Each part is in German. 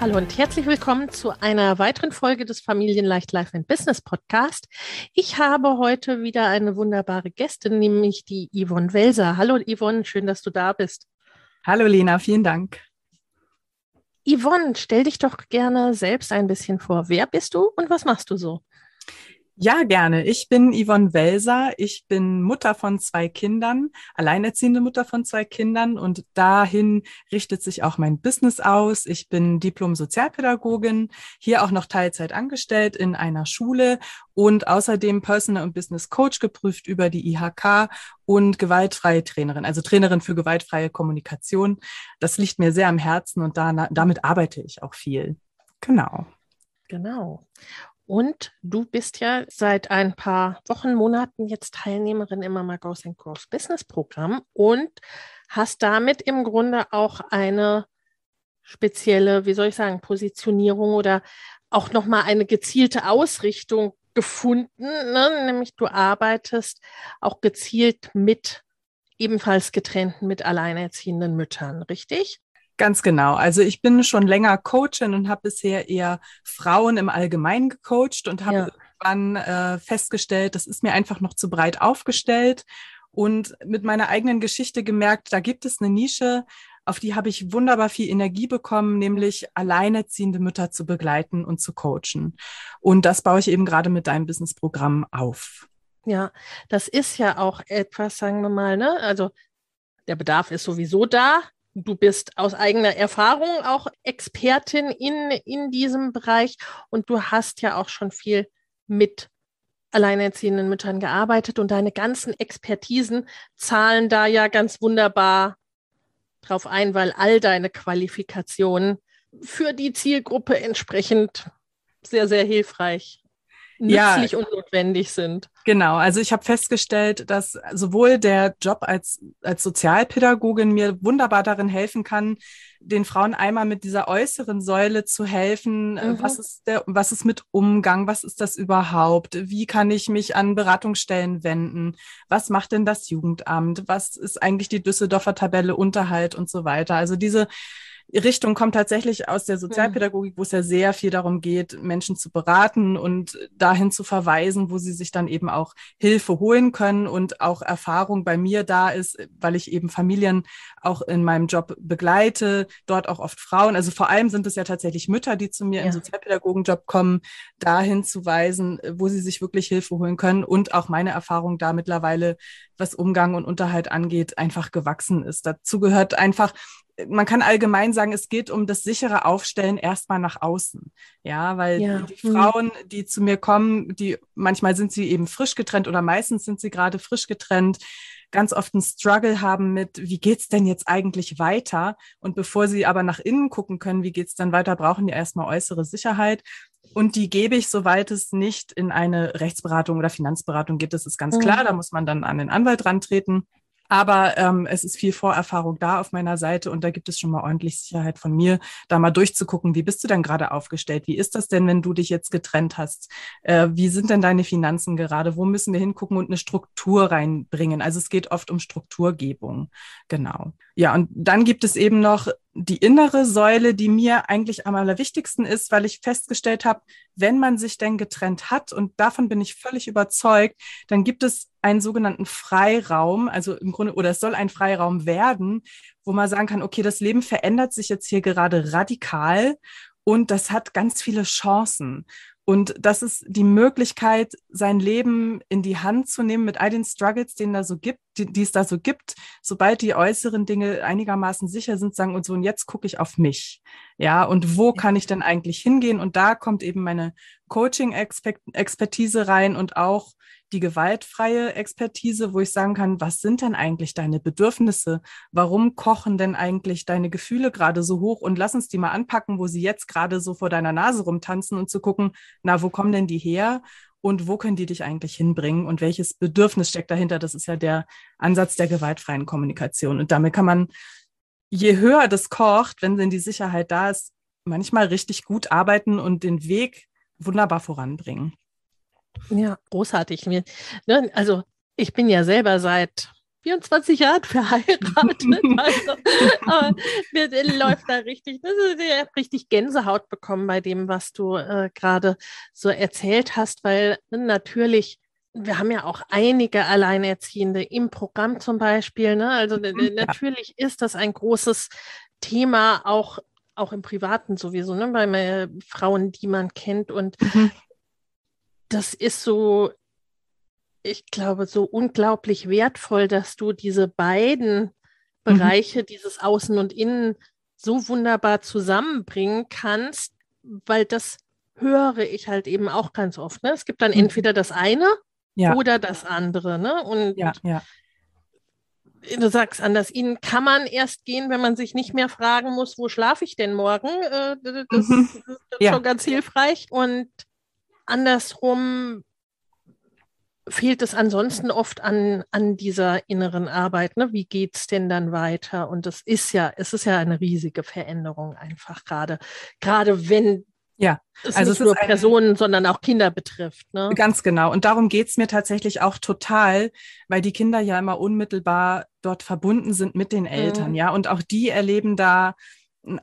Hallo und herzlich willkommen zu einer weiteren Folge des Familienleicht Life and Business Podcast. Ich habe heute wieder eine wunderbare Gästin, nämlich die Yvonne Welser. Hallo Yvonne, schön, dass du da bist. Hallo Lena, vielen Dank. Yvonne, stell dich doch gerne selbst ein bisschen vor. Wer bist du und was machst du so? Ja, gerne. Ich bin Yvonne Welser. Ich bin Mutter von zwei Kindern, alleinerziehende Mutter von zwei Kindern und dahin richtet sich auch mein Business aus. Ich bin Diplom-Sozialpädagogin, hier auch noch Teilzeit angestellt in einer Schule und außerdem Personal und Business Coach geprüft über die IHK und gewaltfreie Trainerin, also Trainerin für gewaltfreie Kommunikation. Das liegt mir sehr am Herzen und da, damit arbeite ich auch viel. Genau. Genau. Und du bist ja seit ein paar Wochen, Monaten jetzt Teilnehmerin im Mama Goes and Grows Business Programm und hast damit im Grunde auch eine spezielle, wie soll ich sagen, Positionierung oder auch nochmal eine gezielte Ausrichtung gefunden, ne? nämlich du arbeitest auch gezielt mit ebenfalls getrennten, mit alleinerziehenden Müttern, richtig? Ganz genau. Also ich bin schon länger Coachin und habe bisher eher Frauen im Allgemeinen gecoacht und habe ja. irgendwann äh, festgestellt, das ist mir einfach noch zu breit aufgestellt und mit meiner eigenen Geschichte gemerkt, da gibt es eine Nische, auf die habe ich wunderbar viel Energie bekommen, nämlich alleinerziehende Mütter zu begleiten und zu coachen. Und das baue ich eben gerade mit deinem Businessprogramm auf. Ja, das ist ja auch etwas, sagen wir mal, ne? Also der Bedarf ist sowieso da. Du bist aus eigener Erfahrung auch Expertin in, in diesem Bereich und du hast ja auch schon viel mit alleinerziehenden Müttern gearbeitet und deine ganzen Expertisen zahlen da ja ganz wunderbar drauf ein, weil all deine Qualifikationen für die Zielgruppe entsprechend sehr, sehr hilfreich nützlich ja, und notwendig sind. Genau, also ich habe festgestellt, dass sowohl der Job als, als Sozialpädagogin mir wunderbar darin helfen kann, den Frauen einmal mit dieser äußeren Säule zu helfen. Mhm. Was ist der, was ist mit Umgang? Was ist das überhaupt? Wie kann ich mich an Beratungsstellen wenden? Was macht denn das Jugendamt? Was ist eigentlich die Düsseldorfer Tabelle Unterhalt und so weiter? Also diese Richtung kommt tatsächlich aus der Sozialpädagogik, wo es ja sehr viel darum geht, Menschen zu beraten und dahin zu verweisen, wo sie sich dann eben auch Hilfe holen können und auch Erfahrung bei mir da ist, weil ich eben Familien auch in meinem Job begleite, dort auch oft Frauen. Also vor allem sind es ja tatsächlich Mütter, die zu mir ja. im Sozialpädagogenjob kommen, dahin zu weisen, wo sie sich wirklich Hilfe holen können und auch meine Erfahrung da mittlerweile, was Umgang und Unterhalt angeht, einfach gewachsen ist. Dazu gehört einfach, man kann allgemein sagen, es geht um das sichere Aufstellen erstmal nach außen. Ja, weil ja. die mhm. Frauen, die zu mir kommen, die manchmal sind sie eben frisch getrennt oder meistens sind sie gerade frisch getrennt, ganz oft einen Struggle haben mit, wie geht's denn jetzt eigentlich weiter? Und bevor sie aber nach innen gucken können, wie geht's dann weiter, brauchen die erstmal äußere Sicherheit. Und die gebe ich, soweit es nicht in eine Rechtsberatung oder Finanzberatung gibt. Das ist ganz mhm. klar. Da muss man dann an den Anwalt rantreten. Aber ähm, es ist viel Vorerfahrung da auf meiner Seite und da gibt es schon mal ordentlich Sicherheit von mir, da mal durchzugucken, wie bist du denn gerade aufgestellt? Wie ist das denn, wenn du dich jetzt getrennt hast? Äh, wie sind denn deine Finanzen gerade? Wo müssen wir hingucken und eine Struktur reinbringen? Also es geht oft um Strukturgebung. Genau. Ja, und dann gibt es eben noch die innere Säule, die mir eigentlich am allerwichtigsten ist, weil ich festgestellt habe, wenn man sich denn getrennt hat, und davon bin ich völlig überzeugt, dann gibt es einen sogenannten Freiraum, also im Grunde, oder es soll ein Freiraum werden, wo man sagen kann, okay, das Leben verändert sich jetzt hier gerade radikal und das hat ganz viele Chancen. Und das ist die Möglichkeit, sein Leben in die Hand zu nehmen mit all den Struggles, denen da so gibt, die, die es da so gibt, sobald die äußeren Dinge einigermaßen sicher sind, sagen und so, und jetzt gucke ich auf mich. Ja, und wo kann ich denn eigentlich hingehen? Und da kommt eben meine Coaching-Expertise rein und auch die gewaltfreie Expertise, wo ich sagen kann, was sind denn eigentlich deine Bedürfnisse? Warum kochen denn eigentlich deine Gefühle gerade so hoch? Und lass uns die mal anpacken, wo sie jetzt gerade so vor deiner Nase rumtanzen und zu gucken, na, wo kommen denn die her? Und wo können die dich eigentlich hinbringen? Und welches Bedürfnis steckt dahinter? Das ist ja der Ansatz der gewaltfreien Kommunikation. Und damit kann man, je höher das kocht, wenn denn die Sicherheit da ist, manchmal richtig gut arbeiten und den Weg wunderbar voranbringen. Ja, großartig. Ne, also ich bin ja selber seit 24 Jahren verheiratet. Also, aber mir läuft da richtig, ich habe richtig Gänsehaut bekommen bei dem, was du äh, gerade so erzählt hast, weil ne, natürlich wir haben ja auch einige Alleinerziehende im Programm zum Beispiel. Ne? Also mhm, ja. natürlich ist das ein großes Thema, auch, auch im Privaten sowieso, ne? bei Frauen, die man kennt. Und mhm das ist so, ich glaube, so unglaublich wertvoll, dass du diese beiden mhm. Bereiche, mhm. dieses Außen und Innen, so wunderbar zusammenbringen kannst, weil das höre ich halt eben auch ganz oft. Ne? Es gibt dann mhm. entweder das eine ja. oder das andere. Ne? Und ja, ja. du sagst, an das Innen kann man erst gehen, wenn man sich nicht mehr fragen muss, wo schlafe ich denn morgen? Äh, das, mhm. das ist schon ganz hilfreich. Und andersrum fehlt es ansonsten oft an, an dieser inneren Arbeit. Ne? Wie geht es denn dann weiter? Und es ist ja, es ist ja eine riesige Veränderung einfach gerade, gerade wenn ja, es also nicht es nur Personen, sondern auch Kinder betrifft. Ne? Ganz genau. Und darum geht es mir tatsächlich auch total, weil die Kinder ja immer unmittelbar dort verbunden sind mit den Eltern, mhm. ja. Und auch die erleben da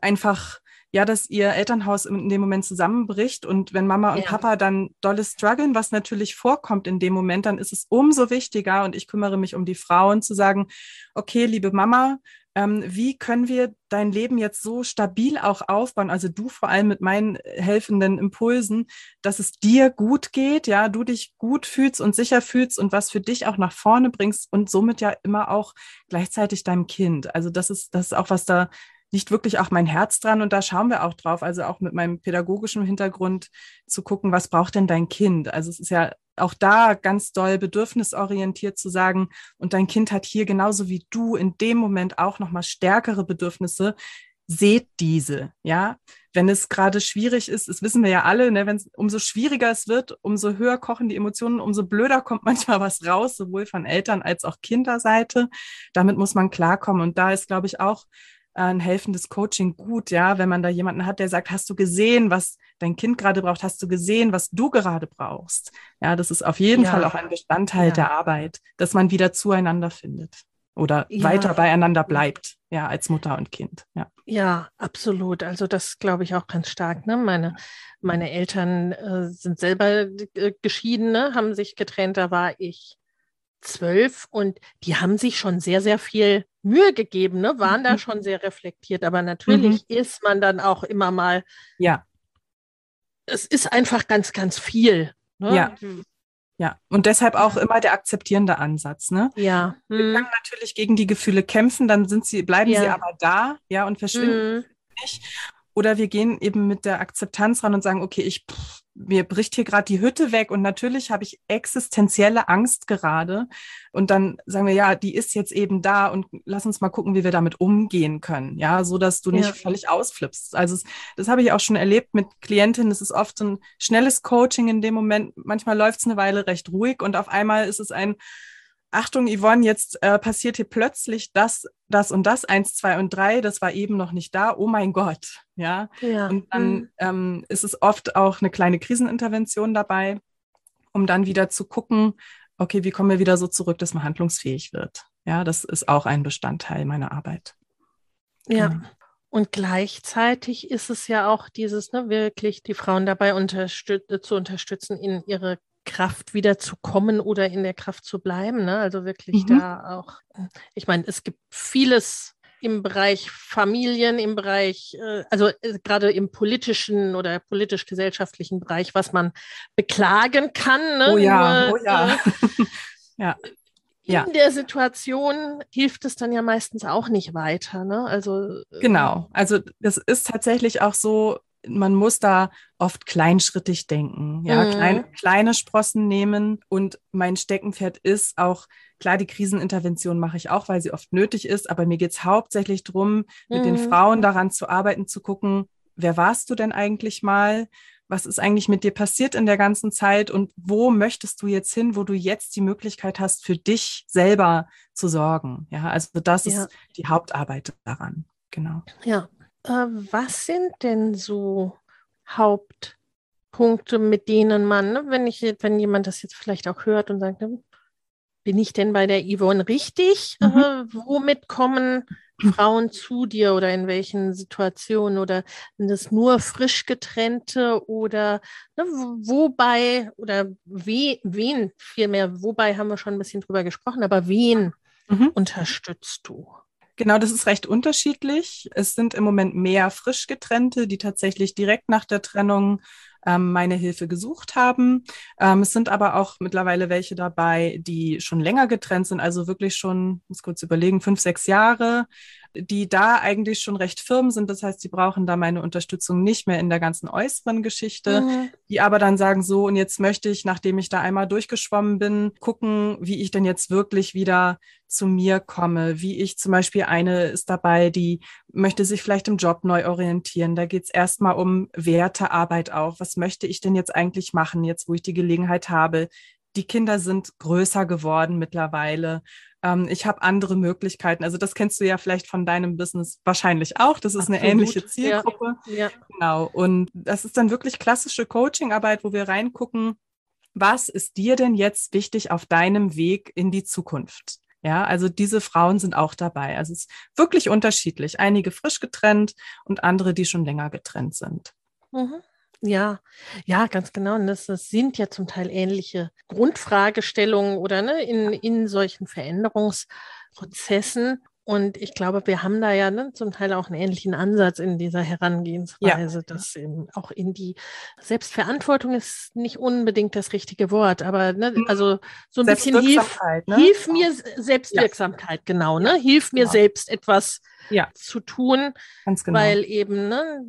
einfach ja, dass ihr Elternhaus in dem Moment zusammenbricht und wenn Mama und ja. Papa dann dolle strugglen, was natürlich vorkommt in dem Moment, dann ist es umso wichtiger und ich kümmere mich um die Frauen zu sagen, okay, liebe Mama, ähm, wie können wir dein Leben jetzt so stabil auch aufbauen, also du vor allem mit meinen helfenden Impulsen, dass es dir gut geht, ja, du dich gut fühlst und sicher fühlst und was für dich auch nach vorne bringst und somit ja immer auch gleichzeitig deinem Kind. Also das ist, das ist auch was da liegt wirklich auch mein Herz dran und da schauen wir auch drauf, also auch mit meinem pädagogischen Hintergrund zu gucken, was braucht denn dein Kind? Also es ist ja auch da ganz doll bedürfnisorientiert zu sagen, und dein Kind hat hier genauso wie du in dem Moment auch nochmal stärkere Bedürfnisse. Seht diese, ja. Wenn es gerade schwierig ist, das wissen wir ja alle, ne, wenn es umso schwieriger es wird, umso höher kochen die Emotionen, umso blöder kommt manchmal was raus, sowohl von Eltern als auch Kinderseite. Damit muss man klarkommen. Und da ist, glaube ich, auch ein helfendes Coaching gut, ja, wenn man da jemanden hat, der sagt, hast du gesehen, was dein Kind gerade braucht, hast du gesehen, was du gerade brauchst. Ja, das ist auf jeden ja. Fall auch ein Bestandteil ja. der Arbeit, dass man wieder zueinander findet oder ja. weiter beieinander bleibt, ja, als Mutter und Kind. Ja, ja absolut. Also das glaube ich auch ganz stark. Ne? Meine, meine Eltern äh, sind selber äh, geschieden, ne? haben sich getrennt, da war ich zwölf und die haben sich schon sehr, sehr viel Mühe gegeben, ne? waren da mhm. schon sehr reflektiert. Aber natürlich mhm. ist man dann auch immer mal. Ja. Es ist einfach ganz, ganz viel. Ne? Ja. Ja, und deshalb auch immer der akzeptierende Ansatz. Ne? Ja. Wir können hm. natürlich gegen die Gefühle kämpfen, dann sind sie, bleiben ja. sie aber da, ja, und verschwinden hm. nicht. Oder wir gehen eben mit der Akzeptanz ran und sagen, okay, ich, pff, mir bricht hier gerade die Hütte weg und natürlich habe ich existenzielle Angst gerade. Und dann sagen wir, ja, die ist jetzt eben da und lass uns mal gucken, wie wir damit umgehen können. Ja, so dass du nicht ja. völlig ausflippst. Also das habe ich auch schon erlebt mit Klientinnen. Es ist oft ein schnelles Coaching in dem Moment. Manchmal läuft es eine Weile recht ruhig und auf einmal ist es ein, Achtung, Yvonne, jetzt äh, passiert hier plötzlich das, das und das, eins, zwei und drei, das war eben noch nicht da. Oh mein Gott, ja. ja. Und dann mhm. ähm, ist es oft auch eine kleine Krisenintervention dabei, um dann wieder zu gucken, okay, wie kommen wir wieder so zurück, dass man handlungsfähig wird. Ja, das ist auch ein Bestandteil meiner Arbeit. Ja. Genau. Und gleichzeitig ist es ja auch dieses, ne, wirklich die Frauen dabei unterstüt zu unterstützen, in ihre Kraft wieder zu kommen oder in der Kraft zu bleiben. Ne? Also wirklich mhm. da auch, ich meine, es gibt vieles im Bereich Familien, im Bereich, äh, also äh, gerade im politischen oder politisch-gesellschaftlichen Bereich, was man beklagen kann. Ne? Oh ja, Nur, oh ja. Äh, ja. In ja. der Situation hilft es dann ja meistens auch nicht weiter. Ne? Also genau. Also das ist tatsächlich auch so, man muss da oft kleinschrittig denken, ja, mhm. klein, kleine Sprossen nehmen. Und mein Steckenpferd ist auch, klar, die Krisenintervention mache ich auch, weil sie oft nötig ist, aber mir geht es hauptsächlich darum, mit den mhm. Frauen daran zu arbeiten, zu gucken, wer warst du denn eigentlich mal? Was ist eigentlich mit dir passiert in der ganzen Zeit und wo möchtest du jetzt hin, wo du jetzt die Möglichkeit hast, für dich selber zu sorgen? Ja, also das ja. ist die Hauptarbeit daran. Genau. Ja, was sind denn so Hauptpunkte, mit denen man, ne, wenn ich, wenn jemand das jetzt vielleicht auch hört und sagt, ne, bin ich denn bei der Yvonne richtig? Mhm. Äh, womit kommen Frauen zu dir oder in welchen Situationen oder sind es nur frisch getrennte oder ne, wobei oder we, wen vielmehr, wobei haben wir schon ein bisschen drüber gesprochen, aber wen mhm. unterstützt du? Genau, das ist recht unterschiedlich. Es sind im Moment mehr frisch getrennte, die tatsächlich direkt nach der Trennung ähm, meine Hilfe gesucht haben. Ähm, es sind aber auch mittlerweile welche dabei, die schon länger getrennt sind, also wirklich schon, muss kurz überlegen, fünf, sechs Jahre, die da eigentlich schon recht firm sind. Das heißt, sie brauchen da meine Unterstützung nicht mehr in der ganzen äußeren Geschichte, mhm. die aber dann sagen, so, und jetzt möchte ich, nachdem ich da einmal durchgeschwommen bin, gucken, wie ich denn jetzt wirklich wieder zu mir komme, wie ich zum Beispiel eine ist dabei, die möchte sich vielleicht im Job neu orientieren. Da geht es erstmal um Wertearbeit auch. Was möchte ich denn jetzt eigentlich machen, jetzt wo ich die Gelegenheit habe? Die Kinder sind größer geworden mittlerweile ähm, ich habe andere Möglichkeiten. Also das kennst du ja vielleicht von deinem Business wahrscheinlich auch. Das ist Absolut. eine ähnliche Zielgruppe. Ja. ja. Genau. Und das ist dann wirklich klassische Coachingarbeit, wo wir reingucken, was ist dir denn jetzt wichtig auf deinem Weg in die Zukunft? Ja, also diese Frauen sind auch dabei. Also es ist wirklich unterschiedlich. Einige frisch getrennt und andere, die schon länger getrennt sind. Mhm. Ja, ja, ganz genau. Und das, das sind ja zum Teil ähnliche Grundfragestellungen oder ne, in, in solchen Veränderungsprozessen. Und ich glaube, wir haben da ja ne, zum Teil auch einen ähnlichen Ansatz in dieser Herangehensweise, ja. dass eben auch in die Selbstverantwortung ist nicht unbedingt das richtige Wort, aber ne, mhm. also so ein bisschen hilf, ne? hilf mir Selbstwirksamkeit, ja. genau, ne? Hilf mir genau. selbst etwas ja. zu tun, genau. weil eben, ne,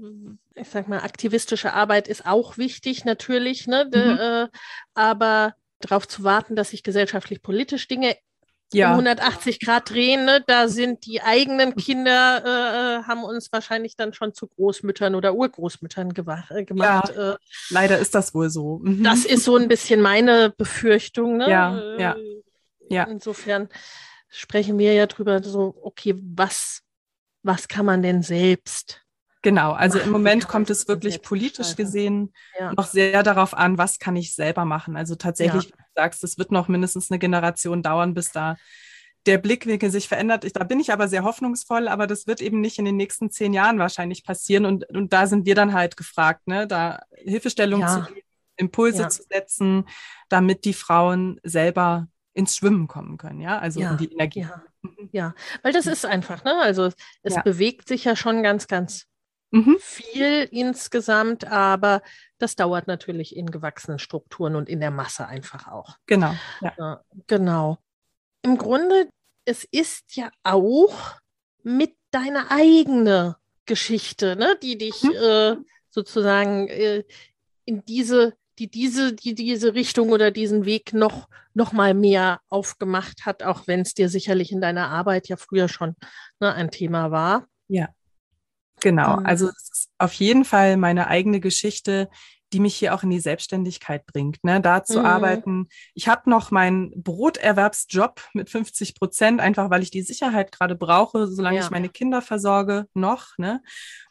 ich sag mal, aktivistische Arbeit ist auch wichtig, natürlich, ne, mhm. de, äh, aber darauf zu warten, dass sich gesellschaftlich politisch Dinge ja. 180 Grad drehen, ne? da sind die eigenen Kinder, äh, äh, haben uns wahrscheinlich dann schon zu Großmüttern oder Urgroßmüttern äh, gemacht. Ja, äh, leider ist das wohl so. Mhm. Das ist so ein bisschen meine Befürchtung. Ne? Ja, ja, ja. Insofern sprechen wir ja drüber, so, okay, was was kann man denn selbst? Genau, also im Moment kommt es wirklich politisch gesehen ja. noch sehr darauf an, was kann ich selber machen. Also tatsächlich, ja. wie du sagst, es wird noch mindestens eine Generation dauern, bis da der Blickwinkel sich verändert. Ich, da bin ich aber sehr hoffnungsvoll, aber das wird eben nicht in den nächsten zehn Jahren wahrscheinlich passieren. Und, und da sind wir dann halt gefragt, ne, da Hilfestellung ja. zu geben, Impulse zu setzen, damit die Frauen selber ins Schwimmen kommen können, ja, also in die Energie. Mhm. Ja, weil das ist einfach, ne? Also es ja. bewegt sich ja schon ganz, ganz mhm. viel insgesamt, aber das dauert natürlich in gewachsenen Strukturen und in der Masse einfach auch. Genau. Ja. genau. Im Grunde, es ist ja auch mit deiner eigenen Geschichte, ne, die dich mhm. äh, sozusagen äh, in diese die diese, die diese Richtung oder diesen Weg noch, noch mal mehr aufgemacht hat, auch wenn es dir sicherlich in deiner Arbeit ja früher schon ne, ein Thema war. Ja, genau. Ähm. Also es ist auf jeden Fall meine eigene Geschichte, die mich hier auch in die Selbstständigkeit bringt, ne? da zu mhm. arbeiten. Ich habe noch meinen Broterwerbsjob mit 50 Prozent, einfach weil ich die Sicherheit gerade brauche, solange ja. ich meine Kinder versorge, noch. Ne?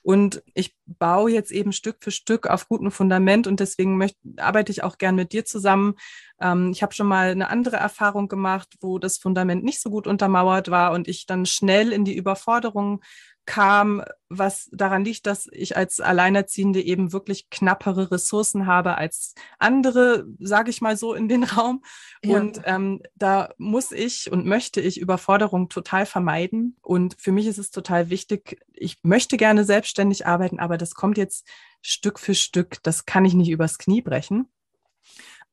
Und ich baue jetzt eben Stück für Stück auf gutem Fundament und deswegen möchte, arbeite ich auch gern mit dir zusammen. Ähm, ich habe schon mal eine andere Erfahrung gemacht, wo das Fundament nicht so gut untermauert war und ich dann schnell in die Überforderung kam, was daran liegt, dass ich als Alleinerziehende eben wirklich knappere Ressourcen habe als andere, sage ich mal so, in den Raum. Ja. Und ähm, da muss ich und möchte ich Überforderung total vermeiden. Und für mich ist es total wichtig, ich möchte gerne selbstständig arbeiten, aber das kommt jetzt Stück für Stück. Das kann ich nicht übers Knie brechen.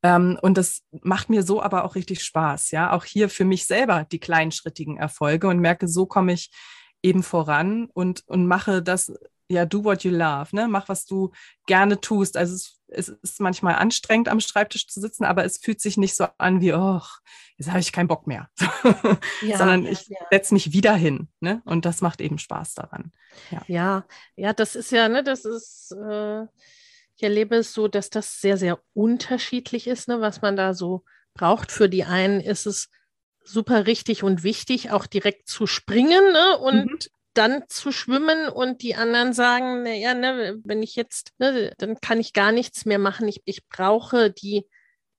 Ähm, und das macht mir so aber auch richtig Spaß, ja. Auch hier für mich selber die kleinschrittigen Erfolge und merke, so komme ich eben voran und, und mache das, ja, do what you love, ne? Mach, was du gerne tust. Also es, es ist manchmal anstrengend, am Schreibtisch zu sitzen, aber es fühlt sich nicht so an wie, oh, jetzt habe ich keinen Bock mehr. Ja, Sondern ich ja. setze mich wieder hin. Ne? Und das macht eben Spaß daran. Ja, ja, ja das ist ja, ne, das ist. Äh ich erlebe es so, dass das sehr, sehr unterschiedlich ist, ne, was man da so braucht. Für die einen ist es super richtig und wichtig, auch direkt zu springen ne, und mhm. dann zu schwimmen und die anderen sagen, naja, ne, wenn ich jetzt, ne, dann kann ich gar nichts mehr machen. Ich, ich brauche die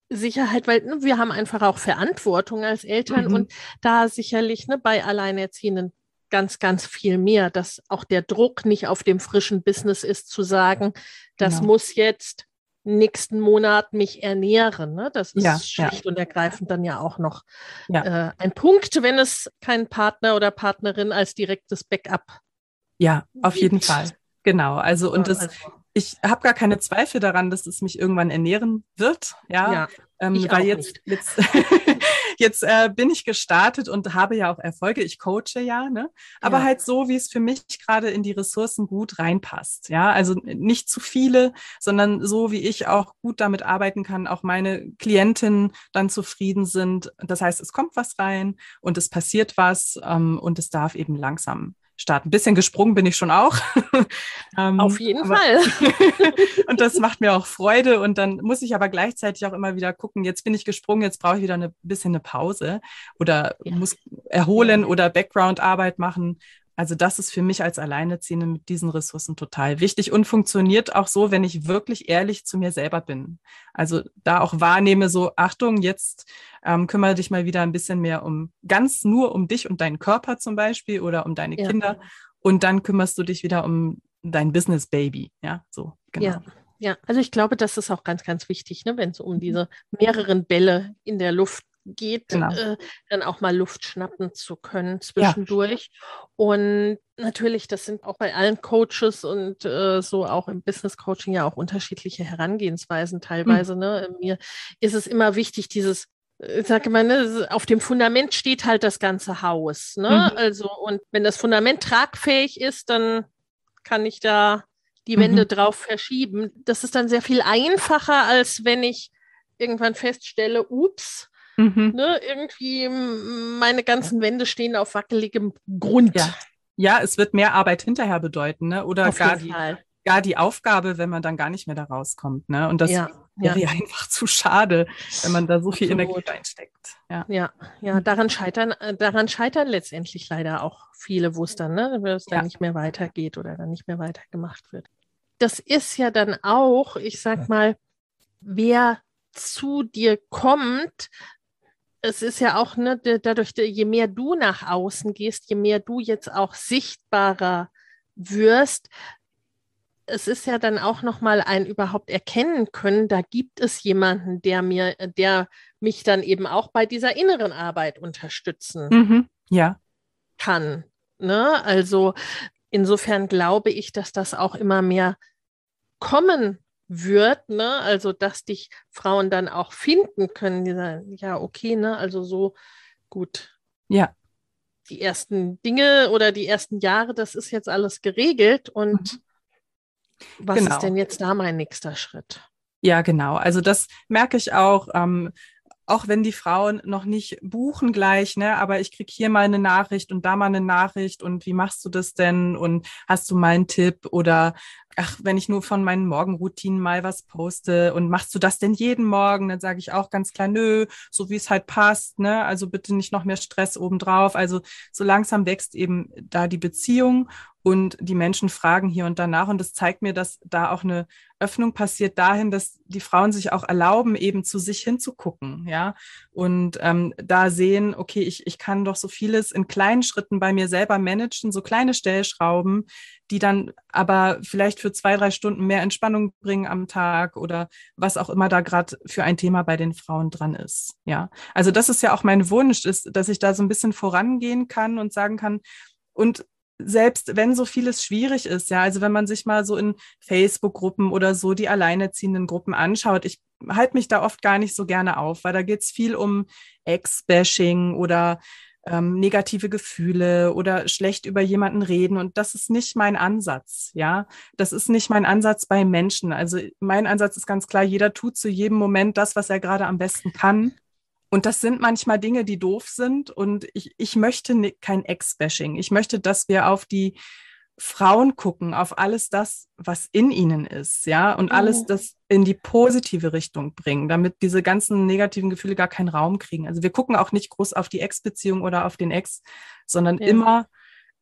Sicherheit, weil ne, wir haben einfach auch Verantwortung als Eltern mhm. und da sicherlich ne, bei Alleinerziehenden ganz, ganz viel mehr, dass auch der Druck nicht auf dem frischen Business ist, zu sagen, das genau. muss jetzt nächsten Monat mich ernähren. Ne? Das ist ja, schlicht ja. und ergreifend dann ja auch noch ja. äh, ein Punkt, wenn es keinen Partner oder Partnerin als direktes Backup Ja, auf gibt. jeden Fall. Genau. Also, und das, also. ich habe gar keine Zweifel daran, dass es mich irgendwann ernähren wird. Ja, ähm, weil jetzt, jetzt jetzt äh, bin ich gestartet und habe ja auch Erfolge. Ich coache ja, ne? Aber ja. halt so, wie es für mich gerade in die Ressourcen gut reinpasst. Ja, also nicht zu viele, sondern so, wie ich auch gut damit arbeiten kann, auch meine Klientinnen dann zufrieden sind. Das heißt, es kommt was rein und es passiert was ähm, und es darf eben langsam starten. Ein bisschen gesprungen bin ich schon auch. ähm, Auf jeden aber, Fall. und das macht mir auch Freude. Und dann muss ich aber gleichzeitig auch immer wieder gucken, jetzt bin ich gesprungen, jetzt brauche ich wieder ein bisschen eine Pause oder ja. muss erholen oder Background-Arbeit machen. Also das ist für mich als Alleinerziehende mit diesen Ressourcen total wichtig und funktioniert auch so, wenn ich wirklich ehrlich zu mir selber bin. Also da auch wahrnehme, so Achtung, jetzt ähm, kümmere dich mal wieder ein bisschen mehr um ganz nur um dich und deinen Körper zum Beispiel oder um deine ja. Kinder und dann kümmerst du dich wieder um dein Business Baby. Ja, so genau. Ja. Ja, also ich glaube, das ist auch ganz, ganz wichtig, ne, wenn es um mhm. diese mehreren Bälle in der Luft geht, genau. äh, dann auch mal Luft schnappen zu können zwischendurch. Ja. Und natürlich, das sind auch bei allen Coaches und äh, so auch im Business Coaching ja auch unterschiedliche Herangehensweisen teilweise. Mhm. Ne? Mir ist es immer wichtig, dieses äh, ich sage mal, ne, auf dem Fundament steht halt das ganze Haus. Ne? Mhm. Also, und wenn das Fundament tragfähig ist, dann kann ich da die Wände mhm. drauf verschieben. Das ist dann sehr viel einfacher, als wenn ich irgendwann feststelle, ups, Mhm. Ne, irgendwie meine ganzen Wände stehen auf wackeligem Grund. Ja. ja, es wird mehr Arbeit hinterher bedeuten, ne? Oder auf gar die, gar die Aufgabe, wenn man dann gar nicht mehr da rauskommt. Ne? Und das ja, wäre ja. einfach zu schade, wenn man da so viel Absolut. Energie reinsteckt. Ja, ja, ja daran, scheitern, äh, daran scheitern letztendlich leider auch viele, wo es dann, ne, wenn es dann nicht mehr weitergeht oder dann nicht mehr weitergemacht wird. Das ist ja dann auch, ich sag mal, wer zu dir kommt, es ist ja auch, ne, dadurch, je mehr du nach außen gehst, je mehr du jetzt auch sichtbarer wirst, es ist ja dann auch nochmal ein überhaupt erkennen können, da gibt es jemanden, der mir, der mich dann eben auch bei dieser inneren Arbeit unterstützen mhm, ja. kann. Ne? Also insofern glaube ich, dass das auch immer mehr kommen wird, ne? Also dass dich Frauen dann auch finden können, die sagen, ja, okay, ne, also so gut. Ja. Die ersten Dinge oder die ersten Jahre, das ist jetzt alles geregelt und mhm. was genau. ist denn jetzt da mein nächster Schritt? Ja, genau. Also das merke ich auch. Ähm, auch wenn die Frauen noch nicht buchen gleich, ne, aber ich krieg hier mal eine Nachricht und da mal eine Nachricht und wie machst du das denn und hast du mal einen Tipp oder ach, wenn ich nur von meinen Morgenroutinen mal was poste und machst du das denn jeden Morgen? Dann sage ich auch ganz klar, nö, so wie es halt passt, ne? Also bitte nicht noch mehr Stress obendrauf. Also so langsam wächst eben da die Beziehung und die Menschen fragen hier und danach. Und das zeigt mir, dass da auch eine Öffnung passiert dahin, dass die Frauen sich auch erlauben, eben zu sich hinzugucken, ja. Und ähm, da sehen, okay, ich, ich kann doch so vieles in kleinen Schritten bei mir selber managen, so kleine Stellschrauben, die dann aber vielleicht für zwei, drei Stunden mehr Entspannung bringen am Tag oder was auch immer da gerade für ein Thema bei den Frauen dran ist. Ja. Also das ist ja auch mein Wunsch, ist, dass ich da so ein bisschen vorangehen kann und sagen kann, und selbst wenn so vieles schwierig ist, ja, also wenn man sich mal so in Facebook-Gruppen oder so die alleinerziehenden Gruppen anschaut, ich halte mich da oft gar nicht so gerne auf, weil da geht es viel um Ex-Bashing oder ähm, negative Gefühle oder schlecht über jemanden reden. Und das ist nicht mein Ansatz, ja. Das ist nicht mein Ansatz bei Menschen. Also mein Ansatz ist ganz klar, jeder tut zu jedem Moment das, was er gerade am besten kann. Und das sind manchmal Dinge, die doof sind. Und ich, ich möchte kein Ex-Bashing. Ich möchte, dass wir auf die Frauen gucken, auf alles das, was in ihnen ist, ja, und alles das in die positive Richtung bringen, damit diese ganzen negativen Gefühle gar keinen Raum kriegen. Also wir gucken auch nicht groß auf die Ex-Beziehung oder auf den Ex, sondern ja. immer,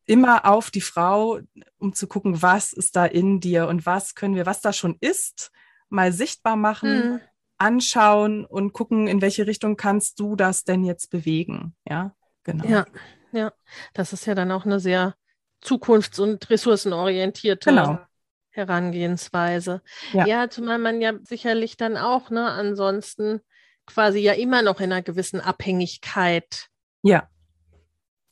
immer auf die Frau, um zu gucken, was ist da in dir und was können wir, was da schon ist, mal sichtbar machen. Mhm anschauen und gucken, in welche Richtung kannst du das denn jetzt bewegen. Ja, genau. Ja, ja. Das ist ja dann auch eine sehr zukunfts- und ressourcenorientierte genau. Herangehensweise. Ja. ja, zumal man ja sicherlich dann auch, ne, ansonsten quasi ja immer noch in einer gewissen Abhängigkeit. Ja.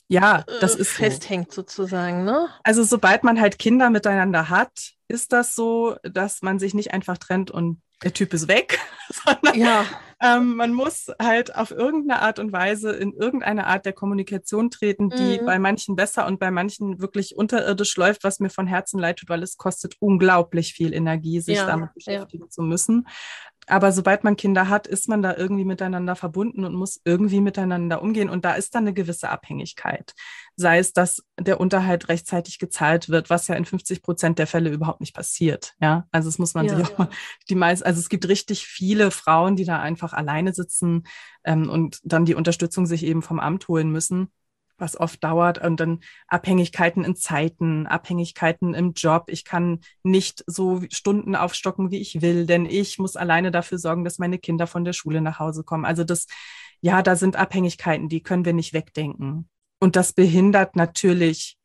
Ja, das äh, ist festhängt so. sozusagen, ne? Also sobald man halt Kinder miteinander hat, ist das so, dass man sich nicht einfach trennt und der Typ ist weg, sondern ja. ähm, man muss halt auf irgendeine Art und Weise in irgendeine Art der Kommunikation treten, die mhm. bei manchen besser und bei manchen wirklich unterirdisch läuft, was mir von Herzen leid tut, weil es kostet unglaublich viel Energie, sich ja. damit beschäftigen ja. zu müssen. Aber sobald man Kinder hat, ist man da irgendwie miteinander verbunden und muss irgendwie miteinander umgehen. Und da ist dann eine gewisse Abhängigkeit. Sei es, dass der Unterhalt rechtzeitig gezahlt wird, was ja in 50 Prozent der Fälle überhaupt nicht passiert. Ja, also es muss man ja. sich auch mal die meisten, also es gibt richtig viele Frauen, die da einfach alleine sitzen ähm, und dann die Unterstützung sich eben vom Amt holen müssen was oft dauert und dann Abhängigkeiten in Zeiten, Abhängigkeiten im Job. Ich kann nicht so Stunden aufstocken, wie ich will, denn ich muss alleine dafür sorgen, dass meine Kinder von der Schule nach Hause kommen. Also das, ja, da sind Abhängigkeiten, die können wir nicht wegdenken. Und das behindert natürlich,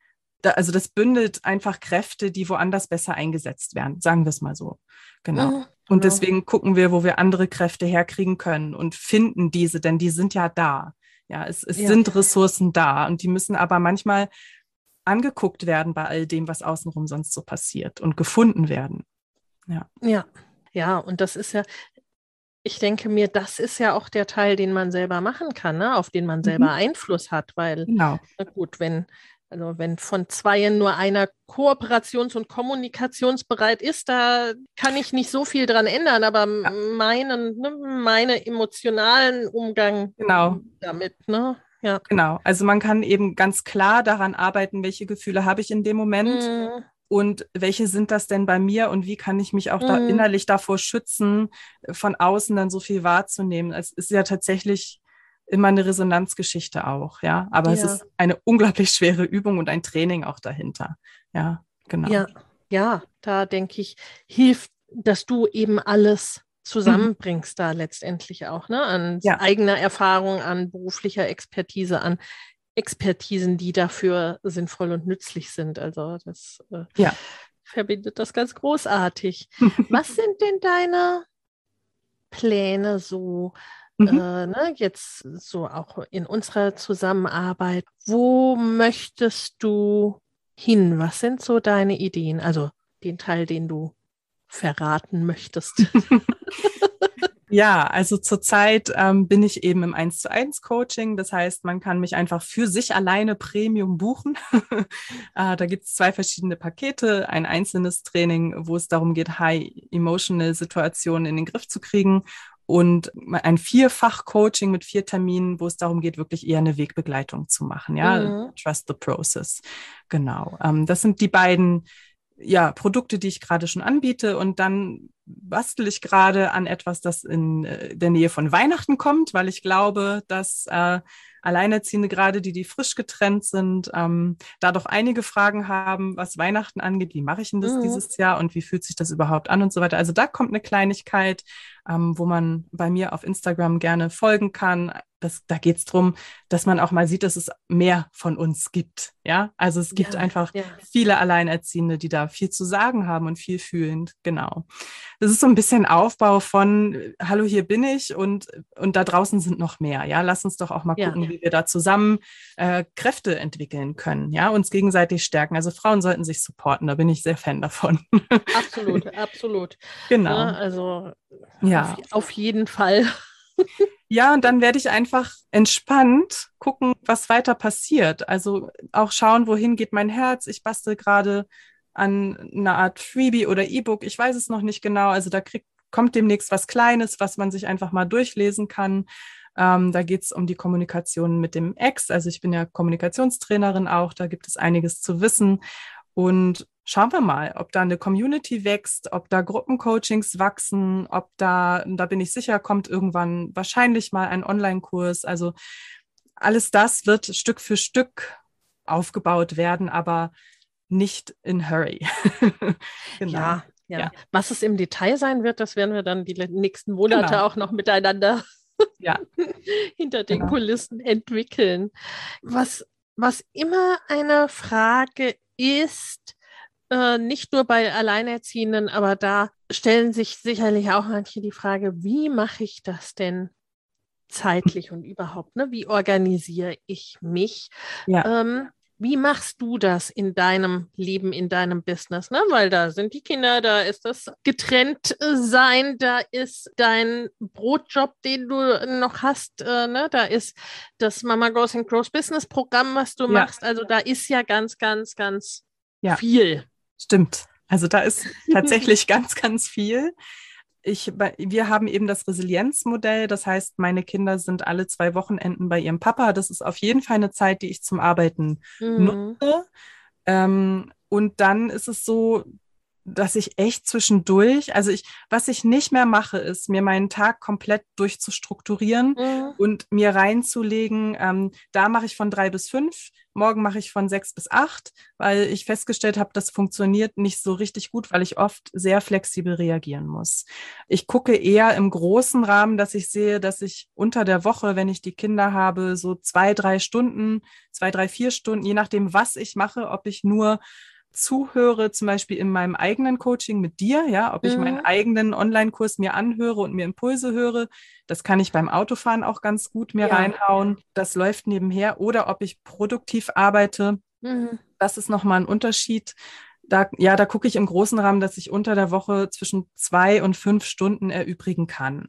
also das bündelt einfach Kräfte, die woanders besser eingesetzt werden, sagen wir es mal so. Genau. Mhm. Und deswegen gucken wir, wo wir andere Kräfte herkriegen können und finden diese, denn die sind ja da. Ja, es, es ja. sind Ressourcen da und die müssen aber manchmal angeguckt werden bei all dem, was außenrum sonst so passiert und gefunden werden. Ja. Ja, ja, und das ist ja, ich denke mir, das ist ja auch der Teil, den man selber machen kann, ne? auf den man selber mhm. Einfluss hat, weil genau. gut, wenn also wenn von zweien nur einer kooperations- und kommunikationsbereit ist, da kann ich nicht so viel dran ändern, aber ja. meinen, ne, meine emotionalen Umgang genau. damit, ne? Ja. Genau. Also man kann eben ganz klar daran arbeiten, welche Gefühle habe ich in dem Moment mhm. und welche sind das denn bei mir und wie kann ich mich auch mhm. da innerlich davor schützen, von außen dann so viel wahrzunehmen. Es ist ja tatsächlich immer eine Resonanzgeschichte auch, ja. Aber ja. es ist eine unglaublich schwere Übung und ein Training auch dahinter. Ja, genau. Ja, ja, da denke ich, hilft, dass du eben alles zusammenbringst mhm. da letztendlich auch, ne? An ja. eigener Erfahrung, an beruflicher Expertise, an Expertisen, die dafür sinnvoll und nützlich sind. Also das äh, ja. verbindet das ganz großartig. Was sind denn deine Pläne so Mhm. Äh, ne, jetzt so auch in unserer Zusammenarbeit, wo möchtest du hin? Was sind so deine Ideen? Also den Teil, den du verraten möchtest. Ja, also zurzeit ähm, bin ich eben im 1 zu 1 Coaching. Das heißt, man kann mich einfach für sich alleine Premium buchen. äh, da gibt es zwei verschiedene Pakete. Ein einzelnes Training, wo es darum geht, High Emotional Situationen in den Griff zu kriegen und ein Vierfach-Coaching mit vier Terminen, wo es darum geht, wirklich eher eine Wegbegleitung zu machen. Ja, mhm. Trust the Process. Genau. Ähm, das sind die beiden ja, Produkte, die ich gerade schon anbiete und dann bastel ich gerade an etwas, das in äh, der Nähe von Weihnachten kommt, weil ich glaube, dass äh, Alleinerziehende gerade, die, die frisch getrennt sind, ähm, da doch einige Fragen haben, was Weihnachten angeht. Wie mache ich denn das mhm. dieses Jahr und wie fühlt sich das überhaupt an und so weiter. Also da kommt eine Kleinigkeit, ähm, wo man bei mir auf Instagram gerne folgen kann. Das, da geht es darum, dass man auch mal sieht, dass es mehr von uns gibt. Ja, also es gibt ja, einfach ja. viele Alleinerziehende, die da viel zu sagen haben und viel fühlend. Genau. Das ist so ein bisschen Aufbau von Hallo, hier bin ich und, und da draußen sind noch mehr. Ja, lass uns doch auch mal gucken, ja. wie wir da zusammen äh, Kräfte entwickeln können. Ja, uns gegenseitig stärken. Also Frauen sollten sich supporten. Da bin ich sehr Fan davon. Absolut, absolut. Genau. also ja. Auf, auf jeden Fall. Ja, und dann werde ich einfach entspannt gucken, was weiter passiert. Also auch schauen, wohin geht mein Herz. Ich bastel gerade an einer Art Freebie oder E-Book. Ich weiß es noch nicht genau. Also da kriegt, kommt demnächst was Kleines, was man sich einfach mal durchlesen kann. Ähm, da geht es um die Kommunikation mit dem Ex. Also ich bin ja Kommunikationstrainerin auch. Da gibt es einiges zu wissen. Und schauen wir mal, ob da eine Community wächst, ob da Gruppencoachings wachsen, ob da, da bin ich sicher, kommt irgendwann wahrscheinlich mal ein Online-Kurs. Also alles das wird Stück für Stück aufgebaut werden, aber nicht in Hurry. genau. Ja, ja, ja. Was es im Detail sein wird, das werden wir dann die nächsten Monate genau. auch noch miteinander ja. hinter den genau. Kulissen entwickeln. Was, was immer eine Frage ist, äh, nicht nur bei Alleinerziehenden, aber da stellen sich sicherlich auch manche die Frage, wie mache ich das denn zeitlich und überhaupt? Ne? Wie organisiere ich mich? Ja. Ähm, wie machst du das in deinem Leben, in deinem Business? Ne? Weil da sind die Kinder, da ist das getrennt sein, da ist dein Brotjob, den du noch hast, äh, ne? da ist das Mama Goes and Grows Business Programm, was du ja. machst. Also da ist ja ganz, ganz, ganz ja. viel. Stimmt. Also da ist tatsächlich ganz, ganz viel. Ich, wir haben eben das Resilienzmodell. Das heißt, meine Kinder sind alle zwei Wochenenden bei ihrem Papa. Das ist auf jeden Fall eine Zeit, die ich zum Arbeiten mhm. nutze. Ähm, und dann ist es so, dass ich echt zwischendurch, also ich, was ich nicht mehr mache, ist, mir meinen Tag komplett durchzustrukturieren mhm. und mir reinzulegen, ähm, da mache ich von drei bis fünf, morgen mache ich von sechs bis acht, weil ich festgestellt habe, das funktioniert nicht so richtig gut, weil ich oft sehr flexibel reagieren muss. Ich gucke eher im großen Rahmen, dass ich sehe, dass ich unter der Woche, wenn ich die Kinder habe, so zwei, drei Stunden, zwei, drei, vier Stunden, je nachdem, was ich mache, ob ich nur zuhöre, zum Beispiel in meinem eigenen Coaching mit dir, ja, ob ich mhm. meinen eigenen Online-Kurs mir anhöre und mir Impulse höre, das kann ich beim Autofahren auch ganz gut mir ja. reinhauen. Das läuft nebenher. Oder ob ich produktiv arbeite, mhm. das ist nochmal ein Unterschied. Da, ja, da gucke ich im großen Rahmen, dass ich unter der Woche zwischen zwei und fünf Stunden erübrigen kann.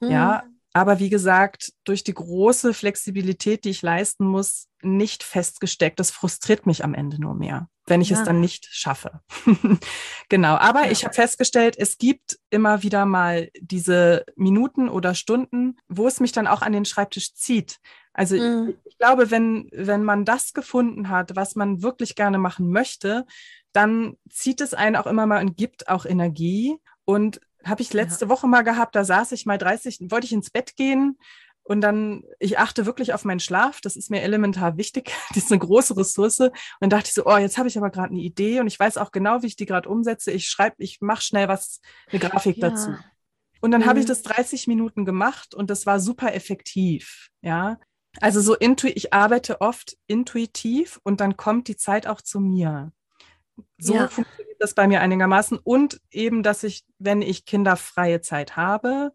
Mhm. Ja, aber wie gesagt, durch die große Flexibilität, die ich leisten muss, nicht festgesteckt. Das frustriert mich am Ende nur mehr, wenn ich ja. es dann nicht schaffe. genau. Aber ja. ich habe festgestellt, es gibt immer wieder mal diese Minuten oder Stunden, wo es mich dann auch an den Schreibtisch zieht. Also mhm. ich, ich glaube, wenn, wenn man das gefunden hat, was man wirklich gerne machen möchte, dann zieht es einen auch immer mal und gibt auch Energie. Und habe ich letzte ja. Woche mal gehabt, da saß ich mal 30, wollte ich ins Bett gehen und dann, ich achte wirklich auf meinen Schlaf, das ist mir elementar wichtig, das ist eine große Ressource. Und dann dachte ich so, oh, jetzt habe ich aber gerade eine Idee und ich weiß auch genau, wie ich die gerade umsetze. Ich schreibe, ich mache schnell was, eine Grafik ja. dazu. Und dann mhm. habe ich das 30 Minuten gemacht und das war super effektiv, ja. Also so intu ich arbeite oft intuitiv und dann kommt die Zeit auch zu mir. So ja. funktioniert das bei mir einigermaßen. Und eben, dass ich, wenn ich kinderfreie Zeit habe,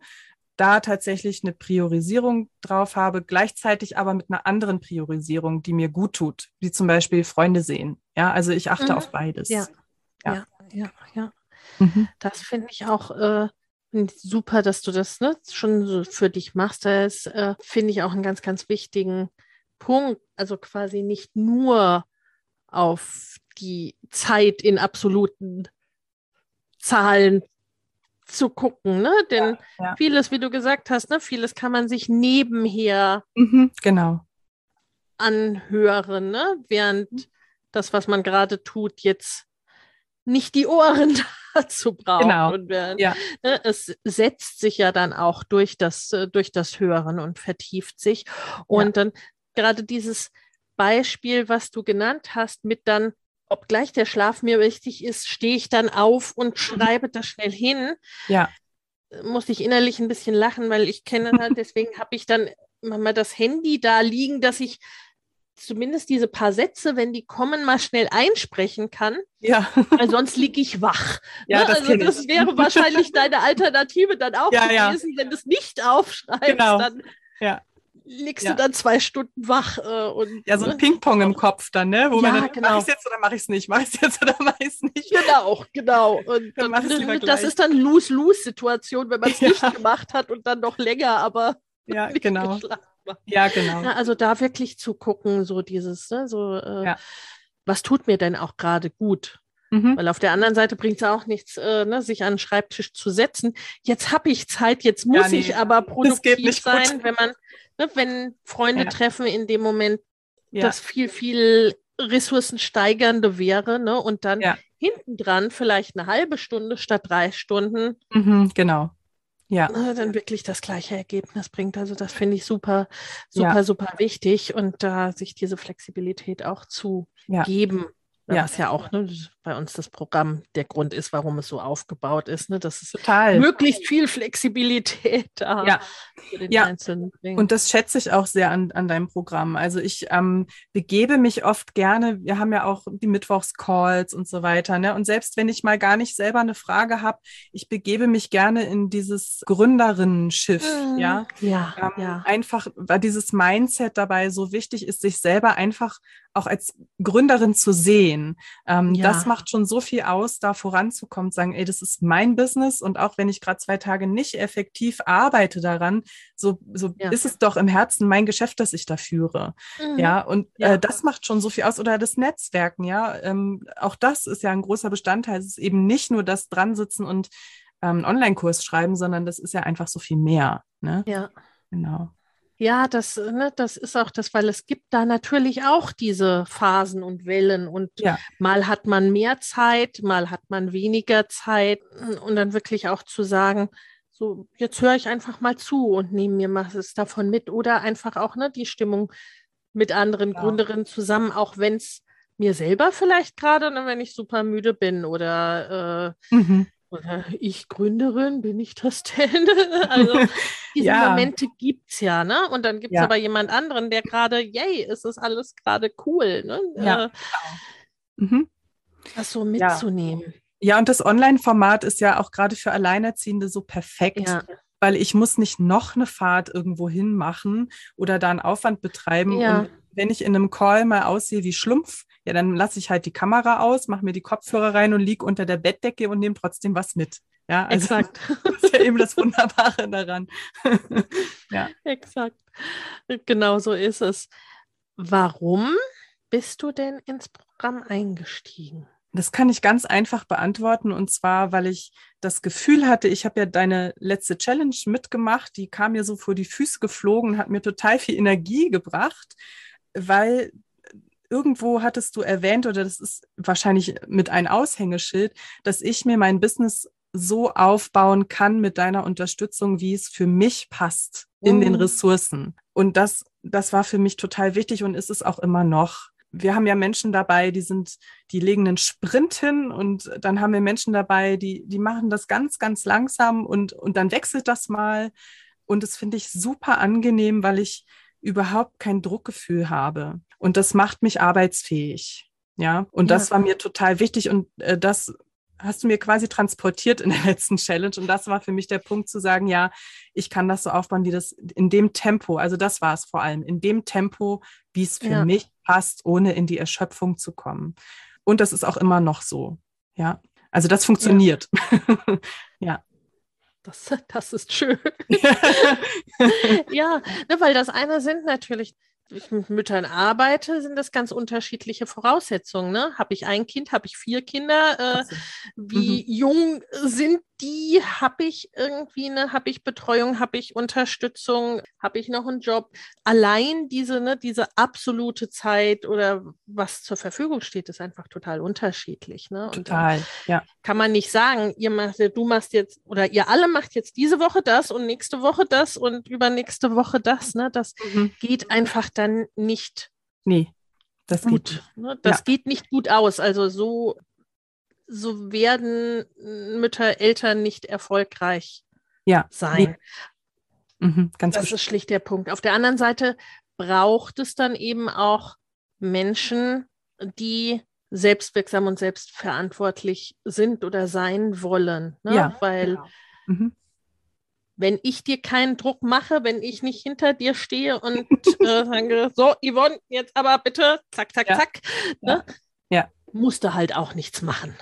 da tatsächlich eine Priorisierung drauf habe, gleichzeitig aber mit einer anderen Priorisierung, die mir gut tut, wie zum Beispiel Freunde sehen. Ja, also ich achte mhm. auf beides. Ja, ja, ja, ja. Mhm. Das finde ich auch äh, super, dass du das ne, schon so für dich machst. Das äh, finde ich auch einen ganz, ganz wichtigen Punkt. Also quasi nicht nur auf die Zeit in absoluten Zahlen zu gucken, ne? Denn ja, ja. vieles, wie du gesagt hast, ne, vieles kann man sich nebenher mhm, genau. anhören, ne? Während das, was man gerade tut, jetzt nicht die Ohren dazu braucht. Genau. Und Ja. ne, es setzt sich ja dann auch durch das, äh, durch das Hören und vertieft sich. Und dann gerade dieses Beispiel, was du genannt hast, mit dann, obgleich der Schlaf mir wichtig ist, stehe ich dann auf und schreibe das schnell hin, Ja. muss ich innerlich ein bisschen lachen, weil ich kenne halt, deswegen habe ich dann mal das Handy da liegen, dass ich zumindest diese paar Sätze, wenn die kommen, mal schnell einsprechen kann, Ja. weil sonst liege ich wach. Ja, Ne? das also das wäre wahrscheinlich deine Alternative dann auch Ja, ja. gewesen, wenn du es nicht aufschreibst, Genau. dann Ja. Liegst Ja. du dann zwei Stunden wach. Äh, und, Ja, so ein ne? Ping-Pong im Kopf dann, ne? Wo Ja, man dann, genau. mach ich es jetzt oder mache ich es nicht? Mache ich es jetzt oder mache ich es nicht? Genau, genau. Und Dann mach dann, das ist dann Lose-Lose-Situation, wenn man es Ja. nicht gemacht hat und dann noch länger, aber Ja, nicht genau. geschlafen hat. Ja, genau. Ja, also da wirklich zu gucken, so dieses, ne, so, äh, Ja. was tut mir denn auch gerade gut? Mhm. Weil auf der anderen Seite bringt es auch nichts, äh, ne, sich an den Schreibtisch zu setzen. Jetzt habe ich Zeit, jetzt muss nee, ich aber produktiv nicht gut. sein, wenn man, ne, wenn Freunde Ja. treffen in dem Moment, Ja. das viel, viel ressourcensteigernde wäre, ne? Und dann Ja. hinten dran vielleicht eine halbe Stunde statt drei Stunden Mhm, genau. Ja. äh, dann wirklich das gleiche Ergebnis bringt. Also das finde ich super, super, super wichtig und da sich diese Flexibilität auch zu geben. Ja. Was ja auch ne, bei uns das Programm der Grund ist, warum es so aufgebaut ist, ne, dass es Total. möglichst viel Flexibilität da Ja. für den Ja. Einzelnen bringt. Und das schätze ich auch sehr an, an deinem Programm. Also ich ähm, begebe mich oft gerne, wir haben ja auch die Mittwochscalls und so weiter. Ne? Und selbst wenn ich mal gar nicht selber eine Frage habe, ich begebe mich gerne in dieses Gründerinnenschiff. Mhm. Ja, ja, ähm, ja. einfach, weil dieses Mindset dabei so wichtig ist, sich selber einfach auch als Gründerin zu sehen. Ähm, Ja. Das macht schon so viel aus, da voranzukommen, sagen, ey, das ist mein Business und auch wenn ich gerade zwei Tage nicht effektiv arbeite daran, so, so Ja. ist es doch im Herzen mein Geschäft, das ich da führe. Mhm. Ja, und Ja. Äh, das macht schon so viel aus. Oder das Netzwerken, ja. Ähm, auch das ist ja ein großer Bestandteil. Es ist eben nicht nur das Dransitzen und ähm, einen Online-Kurs schreiben, sondern das ist ja einfach so viel mehr. Ne? ja. Genau. Ja, das, ne, das ist auch das, weil es gibt da natürlich auch diese Phasen und Wellen und Ja. mal hat man mehr Zeit, mal hat man weniger Zeit und dann wirklich auch zu sagen, so jetzt höre ich einfach mal zu und nehme mir was davon mit oder einfach auch ne, die Stimmung mit anderen Genau. Gründerinnen zusammen, auch wenn es mir selber vielleicht gerade, ne, wenn ich super müde bin oder äh, Mhm. Oder ich Gründerin, bin ich das denn? also diese Ja. Momente gibt es ja, ne? Und dann gibt es Ja. aber jemand anderen, der gerade, yay, es ist alles gerade cool, ne? Ja. Äh, Mhm. das so mitzunehmen. Ja, und das Online-Format ist ja auch gerade für Alleinerziehende so perfekt, Ja. weil ich muss nicht noch eine Fahrt irgendwo hin machen oder da einen Aufwand betreiben. Ja. Und wenn ich in einem Call mal aussehe wie Schlumpf, ja, dann lasse ich halt die Kamera aus, mache mir die Kopfhörer rein und liege unter der Bettdecke und nehme trotzdem was mit. Ja, also Exakt. das ist ja eben das Wunderbare daran. ja. Exakt. Genau so ist es. Warum bist du denn ins Programm eingestiegen? Das kann ich ganz einfach beantworten und zwar, weil ich das Gefühl hatte, ich habe ja deine letzte Challenge mitgemacht, die kam mir so vor die Füße geflogen, hat mir total viel Energie gebracht, weil irgendwo hattest du erwähnt oder das ist wahrscheinlich mit ein Aushängeschild, dass ich mir mein Business so aufbauen kann mit deiner Unterstützung, wie es für mich passt in den Mhm. Ressourcen. Und das, das war für mich total wichtig und ist es auch immer noch. Wir haben ja Menschen dabei, die sind, die legen einen Sprint hin und dann haben wir Menschen dabei, die, die machen das ganz, ganz langsam und, und dann wechselt das mal. Und das finde ich super angenehm, weil ich überhaupt kein Druckgefühl habe. Und das macht mich arbeitsfähig. Ja, und das Ja. war mir total wichtig und äh, das hast du mir quasi transportiert in der letzten Challenge. Und das war für mich der Punkt zu sagen, ja, ich kann das so aufbauen, wie das in dem Tempo, also das war es vor allem, in dem Tempo, wie es für Ja. mich passt, ohne in die Erschöpfung zu kommen. Und das ist auch immer noch so. Ja, also das funktioniert. Das, das ist schön. ja, ne, weil das eine sind natürlich, ich mit Müttern arbeite, sind das ganz unterschiedliche Voraussetzungen. Ne? Habe ich ein Kind, habe ich vier Kinder? Äh, wie jung sind die habe ich irgendwie, ne, habe ich Betreuung, habe ich Unterstützung, habe ich noch einen Job. Allein diese, ne, diese absolute Zeit oder was zur Verfügung steht, ist einfach total unterschiedlich. Ne? total, ja. Kann man nicht sagen, ihr macht, du machst jetzt oder ihr alle macht jetzt diese Woche das und nächste Woche das und übernächste Woche das. Ne? Das mhm. geht einfach dann nicht. Nee. Das gut, geht, ne? das ja. geht nicht gut aus. Also so so werden Mütter, Eltern nicht erfolgreich ja. sein. Mhm, das bestimmt. ist schlicht der Punkt. Auf der anderen Seite braucht es dann eben auch Menschen, die selbstwirksam und selbstverantwortlich sind oder sein wollen. Ne? Ja, Weil genau. mhm. wenn ich dir keinen Druck mache, wenn ich nicht hinter dir stehe und äh, sage, so, Yvonne, jetzt aber bitte, zack, zack, ja. zack. Ne? Ja musste halt auch nichts machen.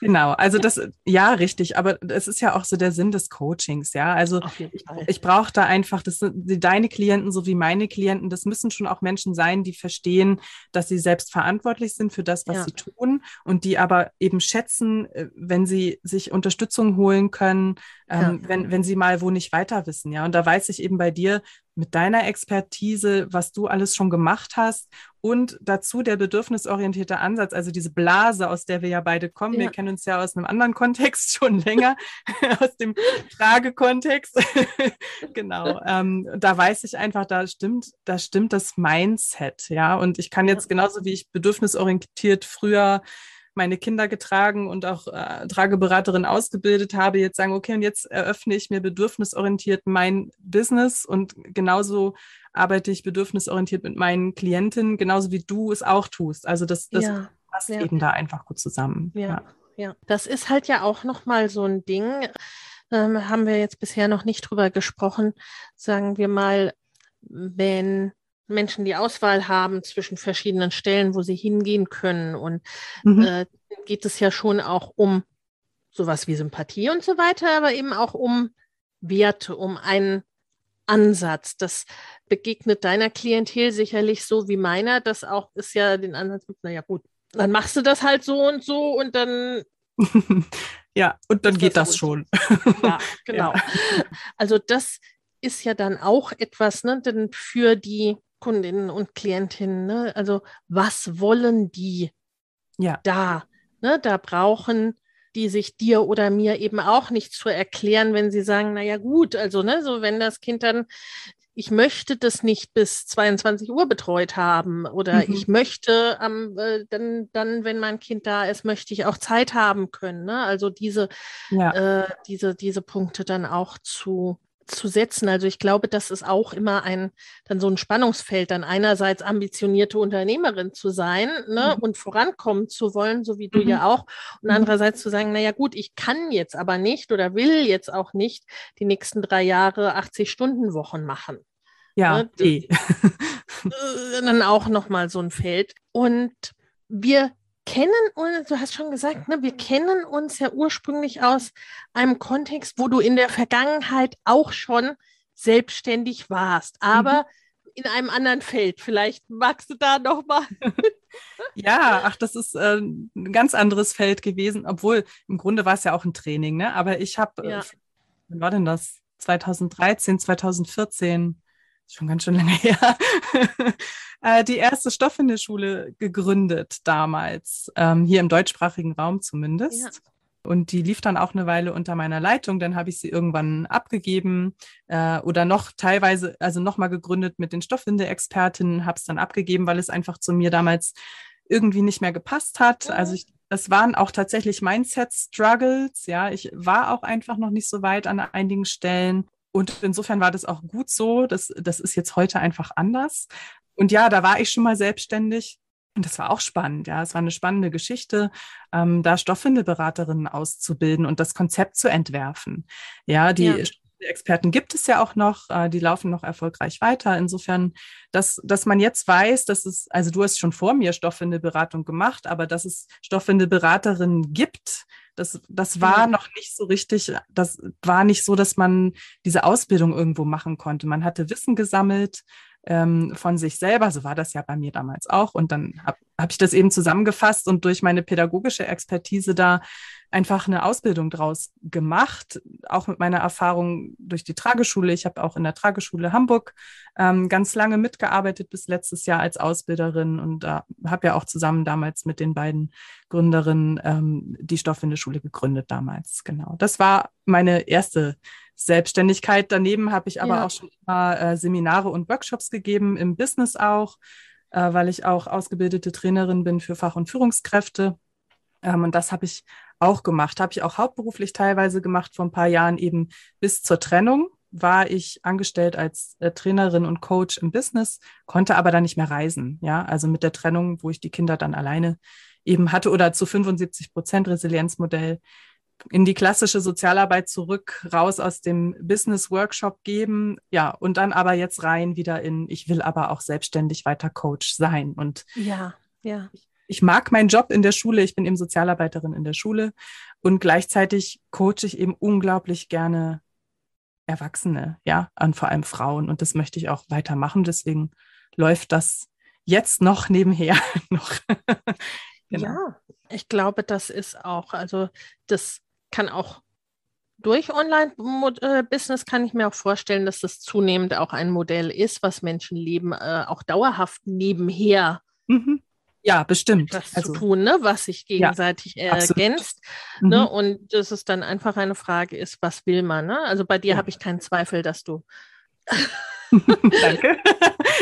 Genau, also das, ja, richtig, aber es ist ja auch so der Sinn des Coachings, ja. Also ich, ich brauche da einfach, das sind deine Klienten sowie meine Klienten, das müssen schon auch Menschen sein, die verstehen, dass sie selbst verantwortlich sind für das, was ja. sie tun und die aber eben schätzen, äh, wenn sie sich Unterstützung holen können, ähm, ja. wenn, wenn sie mal wo nicht weiter wissen, ja. Und da weiß ich eben bei dir, mit deiner Expertise, was du alles schon gemacht hast und dazu der bedürfnisorientierte Ansatz, also diese Blase, aus der wir ja beide kommen. Ja. Wir kennen uns ja aus einem anderen Kontext schon länger, aus dem Tragekontext. genau. Ähm, da weiß ich einfach, da stimmt, da stimmt das Mindset, ja. Und ich kann jetzt genauso wie ich bedürfnisorientiert früher meine Kinder getragen und auch äh, Trageberaterin ausgebildet habe, jetzt sagen, okay, und jetzt eröffne ich mir bedürfnisorientiert mein Business und genauso arbeite ich bedürfnisorientiert mit meinen Klientinnen, genauso wie du es auch tust. Also das, das ja, passt ja. eben da einfach gut zusammen. Ja, ja, ja. Das ist halt ja auch nochmal so ein Ding. Ähm, haben wir jetzt bisher noch nicht drüber gesprochen. Sagen wir mal, wenn Menschen die Auswahl haben zwischen verschiedenen Stellen, wo sie hingehen können. Und mhm. äh, geht es ja schon auch um sowas wie Sympathie und so weiter, aber eben auch um Werte, um einen Ansatz. Das begegnet deiner Klientel sicherlich so wie meiner. Das auch ist ja den Ansatz, naja gut, dann machst du das halt so und so und dann. ja, und dann geht das, das schon. ja, genau. Ja. Also das ist ja dann auch etwas, ne, denn für die Kundinnen und Klientinnen. Ne? Also was wollen die ja. da? Ne? Da brauchen die sich dir oder mir eben auch nicht zu erklären, wenn sie sagen, naja gut, also ne, so wenn das Kind dann, ich möchte das nicht bis 22 Uhr betreut haben oder mhm. ich möchte am, äh, dann, dann, wenn mein Kind da ist, möchte ich auch Zeit haben können. Ne? Also diese, ja. äh, diese, diese Punkte dann auch zu zu setzen. Also ich glaube, das ist auch immer ein dann so ein Spannungsfeld, dann einerseits ambitionierte Unternehmerin zu sein ne, mhm. und vorankommen zu wollen, so wie du mhm. ja auch, und mhm. andererseits zu sagen, naja gut, ich kann jetzt aber nicht oder will jetzt auch nicht die nächsten drei Jahre 80 Stunden Wochen machen. Ja, ne? eh. dann auch nochmal so ein Feld. Und wir kennen uns, du hast schon gesagt, ne, wir kennen uns ja ursprünglich aus einem Kontext, wo du in der Vergangenheit auch schon selbstständig warst, aber mhm. in einem anderen Feld. Vielleicht magst du da noch mal. ja, ach, das ist äh, ein ganz anderes Feld gewesen, obwohl im Grunde war es ja auch ein Training, ne? Aber ich habe, äh, ja. äh, wann war denn das? 2013, 2014, schon ganz schön lange her. Äh, die erste Stoffwindelschule gegründet damals, ähm, hier im deutschsprachigen Raum zumindest. Ja. Und die lief dann auch eine Weile unter meiner Leitung. Dann habe ich sie irgendwann abgegeben äh, oder noch teilweise, also nochmal gegründet mit den Stoffwinde-Expertinnen, habe es dann abgegeben, weil es einfach zu mir damals irgendwie nicht mehr gepasst hat. Ja. Also ich, es waren auch tatsächlich Mindset-Struggles. Ja, ich war auch einfach noch nicht so weit an einigen Stellen. Und insofern war das auch gut so. Das, das ist jetzt heute einfach anders. Und ja, da war ich schon mal selbstständig. Und das war auch spannend, ja. Es war eine spannende Geschichte, ähm, da Stoffwindelberaterinnen auszubilden und das Konzept zu entwerfen. Ja, die ja. Experten gibt es ja auch noch, äh, die laufen noch erfolgreich weiter. Insofern, dass, dass man jetzt weiß, dass es, also du hast schon vor mir Stoffwindelberatung gemacht, aber dass es Stoffwindelberaterinnen gibt, das, das war noch nicht so richtig, das war nicht so, dass man diese Ausbildung irgendwo machen konnte. Man hatte Wissen gesammelt, ähm, von sich selber. So war das ja bei mir damals auch. Und dann habe hab ich das eben zusammengefasst und durch meine pädagogische Expertise da einfach eine Ausbildung draus gemacht, auch mit meiner Erfahrung durch die Trageschule. Ich habe auch in der Trageschule Hamburg ähm, ganz lange mitgearbeitet, bis letztes Jahr als Ausbilderin und äh, habe ja auch zusammen damals mit den beiden Gründerinnen ähm, die Stoffwindeschule gegründet damals. Genau. Das war meine erste Selbstständigkeit. Daneben habe ich aber ja. auch schon mal äh, Seminare und Workshops gegeben, im Business auch, äh, weil ich auch ausgebildete Trainerin bin für Fach- und Führungskräfte. Ähm, und das habe ich auch gemacht. Habe ich auch hauptberuflich teilweise gemacht vor ein paar Jahren eben bis zur Trennung war ich angestellt als äh, Trainerin und Coach im Business, konnte aber dann nicht mehr reisen. Ja, also mit der Trennung, wo ich die Kinder dann alleine eben hatte oder zu 75 Prozent Resilienzmodell in die klassische Sozialarbeit zurück, raus aus dem Business Workshop geben, ja, und dann aber jetzt rein wieder in, ich will aber auch selbstständig weiter Coach sein. Und ja, ja. Ich, ich mag meinen Job in der Schule, ich bin eben Sozialarbeiterin in der Schule und gleichzeitig coache ich eben unglaublich gerne Erwachsene, ja, und vor allem Frauen. Und das möchte ich auch weitermachen. Deswegen läuft das jetzt noch nebenher noch. genau. Ja, ich glaube, das ist auch, also das kann auch durch Online-Business kann ich mir auch vorstellen, dass das zunehmend auch ein Modell ist, was Menschen leben, äh, auch dauerhaft nebenher. Mhm. Ja, bestimmt. Das also, zu tun, ne? was sich gegenseitig ja, ergänzt. Ne? Mhm. Und dass es dann einfach eine Frage ist, was will man? Ne? Also bei dir ja. habe ich keinen Zweifel, dass du. Danke.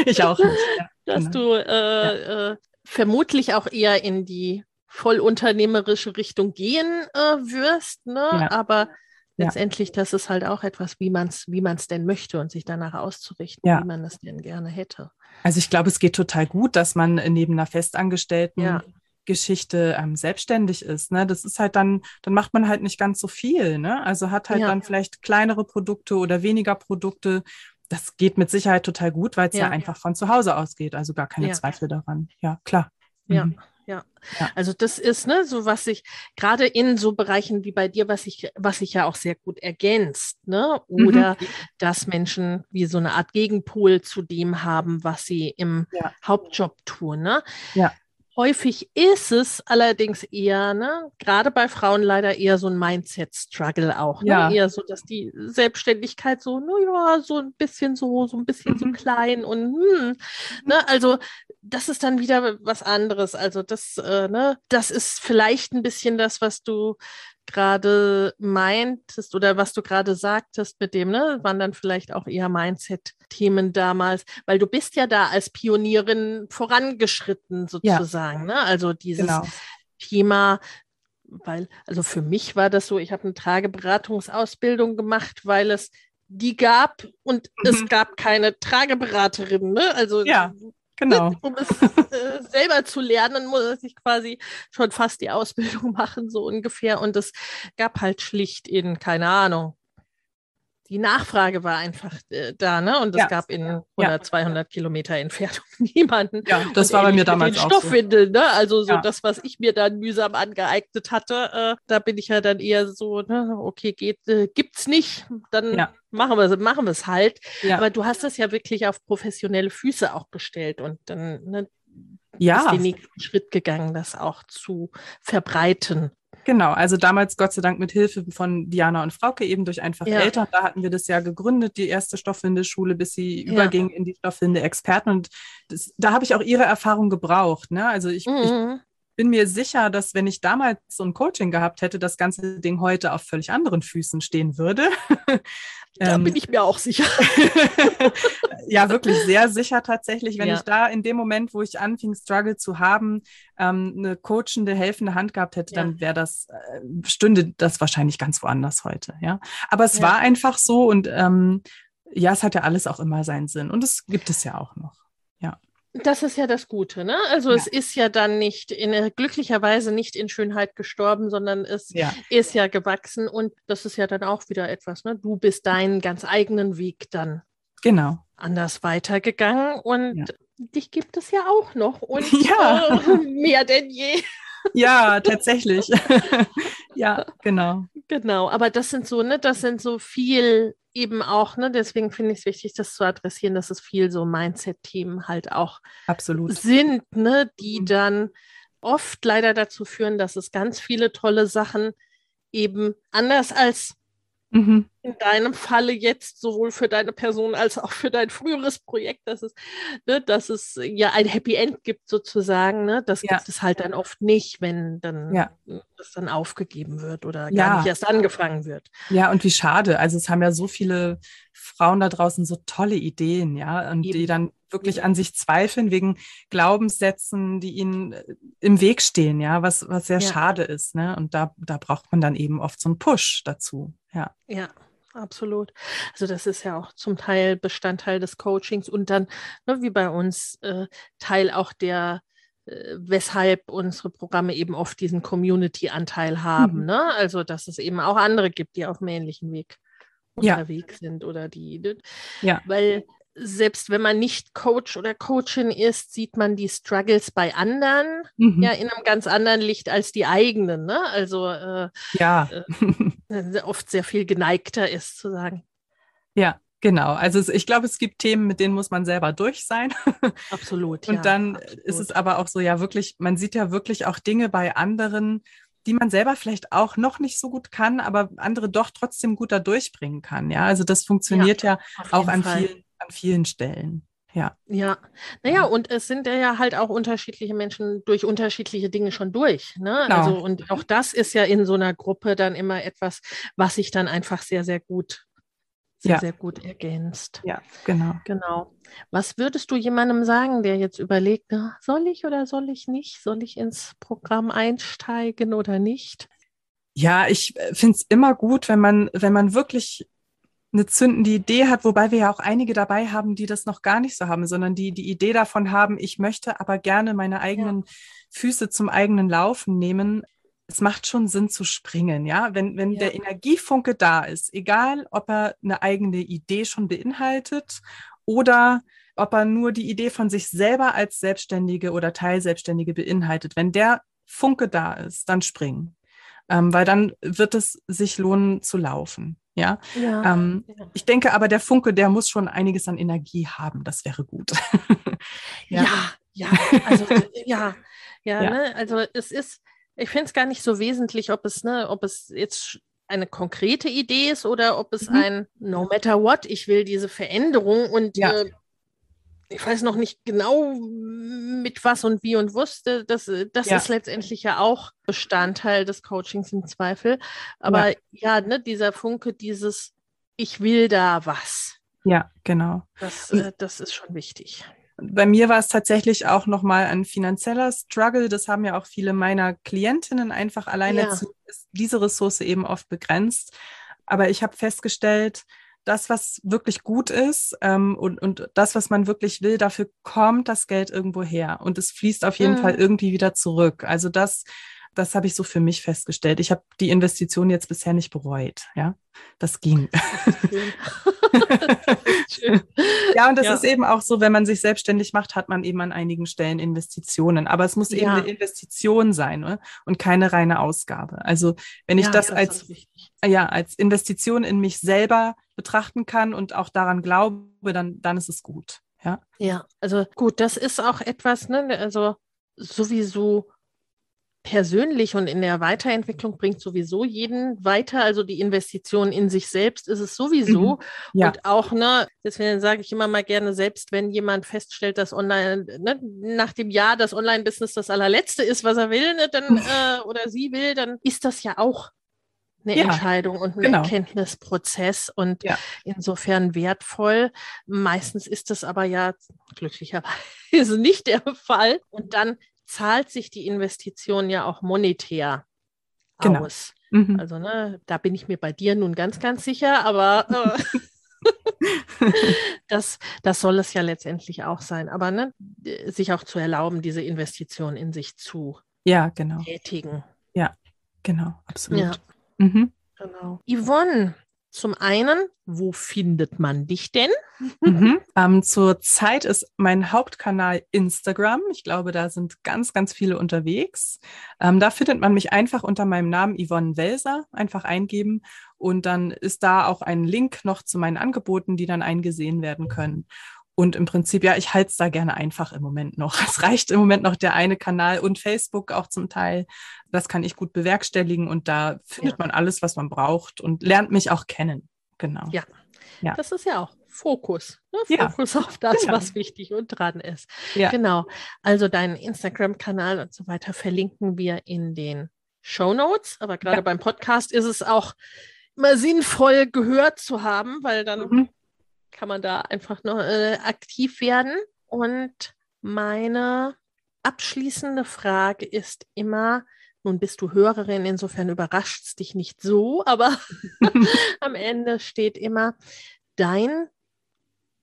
ich auch nicht. Ja, dass genau. du äh, äh, vermutlich auch eher in die vollunternehmerische Richtung gehen äh, wirst, ne? Ja. aber letztendlich, das ist halt auch etwas, wie man es wie man's denn möchte und sich danach auszurichten, ja. wie man es denn gerne hätte. Also ich glaube, es geht total gut, dass man neben einer festangestellten ja. Geschichte ähm, selbstständig ist. Ne? Das ist halt dann, dann macht man halt nicht ganz so viel. Ne? Also hat halt ja. dann vielleicht kleinere Produkte oder weniger Produkte. Das geht mit Sicherheit total gut, weil es ja. ja. einfach von zu Hause ausgeht. Also gar keine Zweifel daran. Ja, klar. Ja. Mhm. Ja. Ja. also das ist ne, so was ich gerade in so Bereichen wie bei dir, was ich, was sich ja auch sehr gut ergänzt, ne? Oder mhm. dass Menschen wie so eine Art Gegenpol zu dem haben, was sie im ja. Hauptjob tun, ne? Ja. Häufig ist es allerdings eher, ne, gerade bei Frauen leider eher so ein Mindset-Struggle auch. Ne? Ja. Eher so, dass die Selbstständigkeit so, naja, so ein bisschen so, so ein bisschen mhm. so klein und hm, ne, also das ist dann wieder was anderes. Also das, äh, ne, das ist vielleicht ein bisschen das, was du gerade meintest oder was du gerade sagtest mit dem, ne, waren dann vielleicht auch eher Mindset-Themen damals, weil du bist ja da als Pionierin vorangeschritten sozusagen, ja. ne? Also dieses genau. Thema, weil, also für mich war das so, ich habe eine Trageberatungsausbildung gemacht, weil es die gab und mhm. es gab keine Trageberaterin, ne? Also ja. Genau. Um es äh, selber zu lernen, muss ich quasi schon fast die Ausbildung machen, so ungefähr. Und es gab halt schlicht in, keine Ahnung, die Nachfrage war einfach äh, da, ne? Und es ja. gab in 100, ja. 200 Kilometer Entfernung niemanden. Ja, das war bei mir damals auch Stoffwindel, so. ne? Also so ja. das, was ich mir dann mühsam angeeignet hatte, äh, da bin ich ja dann eher so, ne? Okay, geht, äh, gibt's nicht, dann ja. machen wir machen wir es halt. Aber du hast das ja wirklich auf professionelle Füße auch gestellt und dann ne, ja. ist den nächsten Schritt gegangen, das auch zu verbreiten. Genau, also damals Gott sei Dank mit Hilfe von Diana und Frauke eben durch einfach ja. Eltern. Da hatten wir das ja gegründet, die erste Stoffwindeschule, bis sie ja. überging in die Stoffwinde-Experten. Und das, da habe ich auch ihre Erfahrung gebraucht. Ne? Also ich, mhm. Bin mir sicher, dass wenn ich damals so ein Coaching gehabt hätte, das ganze Ding heute auf völlig anderen Füßen stehen würde. Da ähm, bin ich mir auch sicher. ja, wirklich sehr sicher tatsächlich. Wenn ja. ich da in dem Moment, wo ich anfing, Struggle zu haben, ähm, eine coachende, helfende Hand gehabt hätte, ja. dann wäre das, äh, stünde das wahrscheinlich ganz woanders heute. Ja, aber es ja. war einfach so und ähm, ja, es hat ja alles auch immer seinen Sinn und es gibt es ja auch noch. Das ist ja das Gute, ne? Also ja. es ist ja dann nicht in glücklicherweise nicht in Schönheit gestorben, sondern es ja. ist ja gewachsen und das ist ja dann auch wieder etwas, ne? Du bist deinen ganz eigenen Weg dann genau anders weitergegangen und ja. dich gibt es ja auch noch und ja. Äh, mehr denn je. Ja, tatsächlich. ja, genau. Genau, aber das sind so, ne, das sind so viel eben auch, ne, deswegen finde ich es wichtig, das zu adressieren, dass es viel so Mindset-Themen halt auch Absolut. sind, ne, die Mhm. dann oft leider dazu führen, dass es ganz viele tolle Sachen eben anders als Mhm. in deinem Falle jetzt sowohl für deine Person als auch für dein früheres Projekt, dass es, ne, dass es ja ein Happy End gibt sozusagen. Ne? Das Ja. gibt es halt dann oft nicht, wenn dann Ja. das dann aufgegeben wird oder Ja. gar nicht erst angefangen wird. Ja, und wie schade. Also es haben ja so viele Frauen da draußen so tolle Ideen, ja, und die Eben. dann wirklich an sich zweifeln wegen Glaubenssätzen, die ihnen äh, im Weg stehen, ja, was, was sehr Ja. schade ist, ne? Und da, da braucht man dann eben oft so einen Push dazu. Ja. Ja, absolut. Also das ist ja auch zum Teil Bestandteil des Coachings und dann, ne, wie bei uns, äh, Teil auch der, äh, weshalb unsere Programme eben oft diesen Community-Anteil haben. Mhm. Ne? Also dass es eben auch andere gibt, die auf einem ähnlichen Weg Ja. unterwegs sind oder die, ne? Ja. weil selbst wenn man nicht Coach oder Coachin ist, sieht man die Struggles bei anderen Mhm. ja in einem ganz anderen Licht als die eigenen. Ne? Also äh, ja. äh, oft sehr viel geneigter ist zu sagen. ja, genau. Also ich glaube, es gibt Themen, mit denen muss man selber durch sein. Absolut. Und ja, dann absolut. ist es aber auch so, ja, wirklich, man sieht ja wirklich auch Dinge bei anderen, die man selber vielleicht auch noch nicht so gut kann, aber andere doch trotzdem gut da durchbringen kann. Ja, also das funktioniert ja, Auf auch an Fall. vielen, an vielen Stellen. Ja, Ja, naja, und es sind ja halt auch unterschiedliche Menschen durch unterschiedliche Dinge schon durch. Ne? Genau. Also, und auch das ist ja in so einer Gruppe dann immer etwas, was sich dann einfach sehr, sehr gut, sehr, Ja. sehr gut ergänzt. ja, genau. Genau. Was würdest du jemandem sagen, der jetzt überlegt, na, soll ich oder soll ich nicht? Soll ich ins Programm einsteigen oder nicht? Ja, ich finde es immer gut, wenn man, wenn man wirklich eine zündende Idee hat, wobei wir ja auch einige dabei haben, die das noch gar nicht so haben, sondern die die Idee davon haben, ich möchte aber gerne meine eigenen Füße zum eigenen Laufen nehmen. Es macht schon Sinn zu springen, ja. Wenn, wenn Ja. der Energiefunke da ist, egal ob er eine eigene Idee schon beinhaltet oder ob er nur die Idee von sich selber als Selbstständige oder Teilselbstständige beinhaltet. Wenn der Funke da ist, dann springen. Ähm, weil dann wird es sich lohnen zu laufen. Ja, Ja. ähm, ja. ich denke aber, der Funke, der muss schon einiges an Energie haben. Das wäre gut. Ja, ja, also ja, ja, Ja. Ne? also es ist, ich finde es gar nicht so wesentlich, ob es, ne, ob es jetzt eine konkrete Idee ist oder ob es Mhm. ein No matter what, ich will diese Veränderung und Ja. äh, ich weiß noch nicht genau mit was und wie und wusste, das, äh, das Ja. ist letztendlich ja auch Bestandteil des Coachings im Zweifel. Aber ja, ne, dieser Funke, dieses Ich will da was, Ja, genau. das, Mhm. äh, das ist schon wichtig. Bei mir war es tatsächlich auch nochmal ein finanzieller Struggle. Das haben ja auch viele meiner Klientinnen einfach alleine Ja. zu, ist diese Ressource eben oft begrenzt. Aber ich habe festgestellt, das, was wirklich gut ist ähm, und, und das, was man wirklich will, dafür kommt das Geld irgendwo her. Und es fließt auf jeden Mhm. Fall irgendwie wieder zurück. Also das, das habe ich so für mich festgestellt. Ich habe die Investition jetzt bisher nicht bereut. Ja, das ging. Das schön. Ja, und das Ja. ist eben auch so, wenn man sich selbstständig macht, hat man eben an einigen Stellen Investitionen. Aber es muss eben Ja. eine Investition sein ne? und keine reine Ausgabe. Also wenn ich Ja, das als, ja, als Investition in mich selber betrachten kann und auch daran glaube, dann, dann ist es gut. Ja, Ja, also gut, das ist auch etwas, ne, also sowieso persönlich und in der Weiterentwicklung bringt sowieso jeden weiter. Also die Investition in sich selbst ist es sowieso. Mhm. Ja. Und auch, ne, deswegen sage ich immer mal gerne, selbst wenn jemand feststellt, dass online, ne, nach dem Jahr das Online-Business das allerletzte ist, was er will, ne, dann äh, oder sie will, dann ist das ja auch eine Ja, Entscheidung und ein genau. Erkenntnisprozess und Ja. insofern wertvoll. Meistens ist das aber ja glücklicherweise nicht der Fall. Und dann zahlt sich die Investition ja auch monetär Genau. aus. Mhm. Also, ne, da bin ich mir bei dir nun ganz, ganz sicher, aber äh, das, das soll es ja letztendlich auch sein. Aber ne, sich auch zu erlauben, diese Investition in sich zu ja, genau. tätigen. Genau, absolut. Ja. Mhm. Genau. Yvonne, zum einen, wo findet man dich denn? Mhm. Ähm, zur Zeit ist mein Hauptkanal Instagram. Ich glaube, da sind ganz, ganz viele unterwegs. Ähm, da findet man mich einfach unter meinem Namen Yvonne Welser. Einfach eingeben. Und dann ist da auch ein Link noch zu meinen Angeboten, die dann eingesehen werden können. Und im Prinzip, ja, ich halte es da gerne einfach im Moment noch. Es reicht im Moment noch der eine Kanal und Facebook auch zum Teil. Das kann ich gut bewerkstelligen und da findet ja. man alles, was man braucht und lernt mich auch kennen. Genau. Ja. ja. Das ist ja auch Fokus. Ne? Fokus ja. auf das, genau. was wichtig und dran ist. Ja. Genau. Also deinen Instagram-Kanal und so weiter verlinken wir in den Show Notes. Aber gerade beim Podcast ist es auch immer sinnvoll gehört zu haben, weil dann mhm kann man da einfach noch äh, aktiv werden. Und meine abschließende Frage ist immer, nun bist du Hörerin, insofern überrascht es dich nicht so, aber am Ende steht immer dein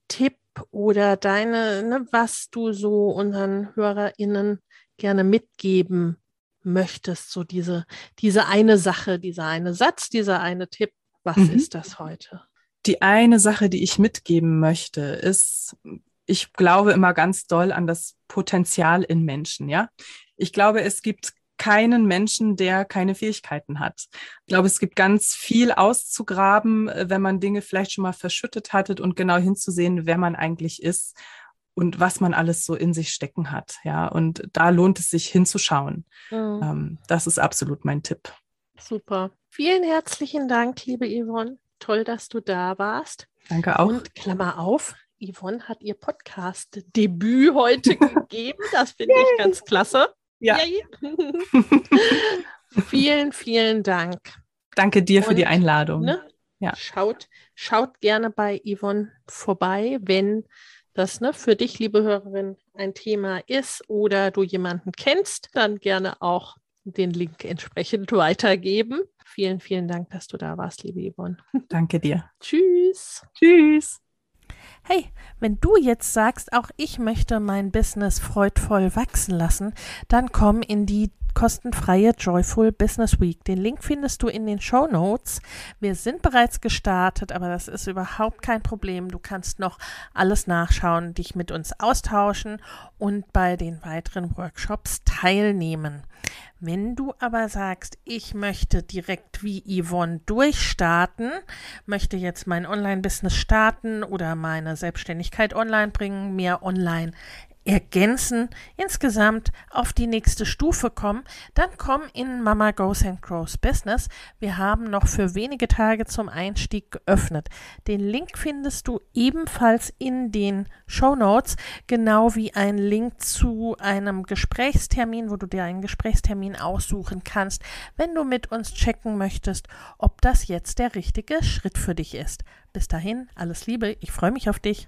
Tipp oder deine, ne, was du so unseren HörerInnen gerne mitgeben möchtest, so diese, diese eine Sache, dieser eine Satz, dieser eine Tipp, was mhm. ist das heute? Die eine Sache, die ich mitgeben möchte, ist, ich glaube immer ganz doll an das Potenzial in Menschen, ja. Ich glaube, es gibt keinen Menschen, der keine Fähigkeiten hat. Ich glaube, es gibt ganz viel auszugraben, wenn man Dinge vielleicht schon mal verschüttet hattet und genau hinzusehen, wer man eigentlich ist und was man alles so in sich stecken hat. Ja, und da lohnt es sich hinzuschauen. Mhm. Ähm, das ist absolut mein Tipp. Super. Vielen herzlichen Dank, liebe Yvonne. Toll, dass du da warst. Danke auch. Und Klammer auf, Yvonne hat ihr Podcast-Debüt heute gegeben. Das finde ich ganz klasse. Ja. vielen, vielen Dank. Danke dir Und, für die Einladung. Ne, ja. Schaut, schaut gerne bei Yvonne vorbei, wenn das ne, für dich, liebe Hörerin, ein Thema ist oder du jemanden kennst, dann gerne auch den Link entsprechend weitergeben. Vielen, vielen Dank, dass du da warst, liebe Yvonne. Danke dir. Tschüss. Tschüss. Hey, wenn du jetzt sagst, auch ich möchte mein Business freudvoll wachsen lassen, dann komm in die kostenfreie Joyful Business Week. Den Link findest du in den Show Notes. Wir sind bereits gestartet, aber das ist überhaupt kein Problem. Du kannst noch alles nachschauen, dich mit uns austauschen und bei den weiteren Workshops teilnehmen. Wenn du aber sagst, ich möchte direkt wie Yvonne durchstarten, möchte jetzt mein Online-Business starten oder meine Selbstständigkeit online bringen, mehr online ergänzen, insgesamt auf die nächste Stufe kommen, dann komm in Mama Goes and Grows Business. Wir haben noch für wenige Tage zum Einstieg geöffnet. Den Link findest du ebenfalls in den Show Notes, genau wie ein Link zu einem Gesprächstermin, wo du dir einen Gesprächstermin aussuchen kannst, wenn du mit uns checken möchtest, ob das jetzt der richtige Schritt für dich ist. Bis dahin, alles Liebe, ich freue mich auf dich.